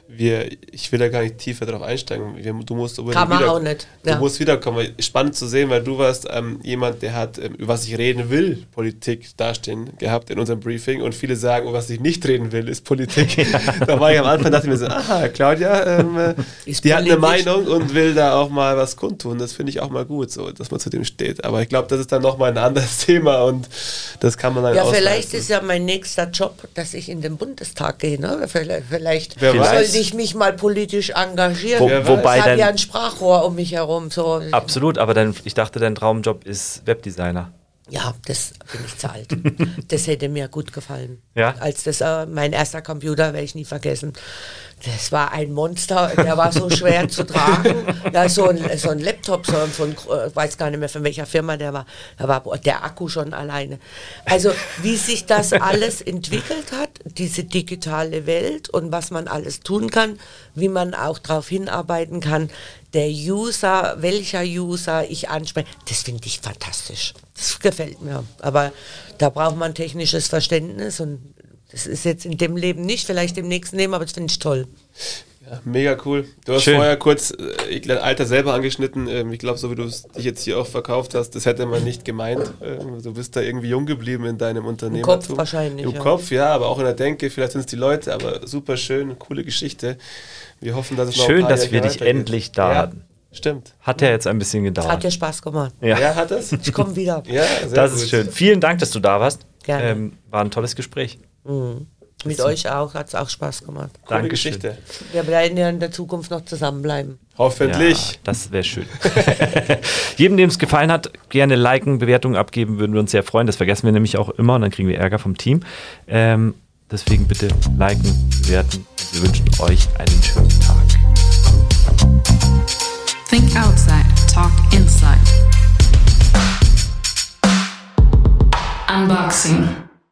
S3: Wir, ich will da gar nicht tiefer drauf einsteigen. Wir, du musst unbedingt
S4: Kann man
S3: wieder,
S4: auch nicht,
S3: Du
S4: ja.
S3: musst wiederkommen. Spannend zu sehen, weil du warst ähm, jemand, der hat, ähm, über was ich reden will, Politik dastehen gehabt in unserem Briefing. Und viele sagen, über was ich nicht reden will, ist Politik. da war ich am Anfang, dachte ich mir so, aha, Claudia, ähm, äh,
S4: Ist
S3: die hat eine. Meinung und will da auch mal was kundtun. Das finde ich auch mal gut, so, dass man zu dem steht. Aber ich glaube, das ist dann nochmal ein anderes Thema und das kann man dann
S4: Ja,
S3: ausreizen.
S4: vielleicht ist ja mein nächster Job, dass ich in den Bundestag gehe. Ne? Vielleicht, vielleicht
S3: Wer
S4: sollte
S3: weiß.
S4: ich mich mal politisch engagieren.
S2: Wo-
S3: Wer
S2: wobei
S4: ich habe ja ein Sprachrohr um mich herum. So.
S2: Absolut, aber dein, ich dachte, dein Traumjob ist Webdesigner.
S4: Ja, das bin ich zu alt. Das hätte mir gut gefallen.
S2: Ja?
S4: Als das äh, mein erster Computer werde ich nie vergessen. Das war ein Monster, der war so schwer zu tragen. Ja, so ein, so ein Laptop, so von, äh, weiß gar nicht mehr von welcher Firma der war. Da war der Akku schon alleine. Also wie sich das alles entwickelt hat, diese digitale Welt und was man alles tun kann, wie man auch darauf hinarbeiten kann, der User, welcher User ich anspreche, das finde ich fantastisch. Das gefällt mir. Aber da braucht man technisches Verständnis und das ist jetzt in dem Leben nicht, vielleicht im nächsten Leben, aber das finde ich toll.
S3: Ja, mega cool. Du hast
S2: Schön.
S3: vorher kurz äh, glaub, Alter selber angeschnitten. Ähm, ich glaube, so wie du es dich jetzt hier auch verkauft hast, das hätte man nicht gemeint. Ähm, du bist da irgendwie jung geblieben in deinem Unternehmen.
S4: Kopf wahrscheinlich,
S3: Im
S4: ja.
S3: Kopf, ja, aber auch in der Denke. Vielleicht sind es die Leute, aber super schön, coole Geschichte. Wir hoffen, dass es noch ein
S2: Schön, dass
S3: Jahre
S2: wir dich
S3: weitergeht.
S2: endlich da
S3: ja,
S2: hatten.
S3: Stimmt.
S2: Hat ja jetzt ein bisschen
S4: Hat
S2: gedauert.
S4: dir Spaß gemacht.
S2: Ja,
S3: Ja, hat es?
S4: Ich komme wieder.
S3: Ja, sehr
S2: das
S3: gut.
S2: ist schön. Vielen Dank, dass du da warst.
S4: Gerne.
S2: Ähm, war ein tolles Gespräch.
S4: Mit euch auch, hat es auch Spaß gemacht.
S3: Coole
S2: Dankeschön.
S3: Geschichte.
S4: Wir werden ja in der Zukunft noch zusammenbleiben.
S3: Hoffentlich.
S2: Ja, das wäre schön. Jedem, dem es gefallen hat, gerne liken, Bewertungen abgeben, würden wir uns sehr freuen. Das vergessen wir nämlich auch immer und dann kriegen wir Ärger vom Team. Ähm, Deswegen bitte liken, bewerten. Wir wünschen euch einen schönen Tag.
S1: Think outside, talk inside. Unboxing.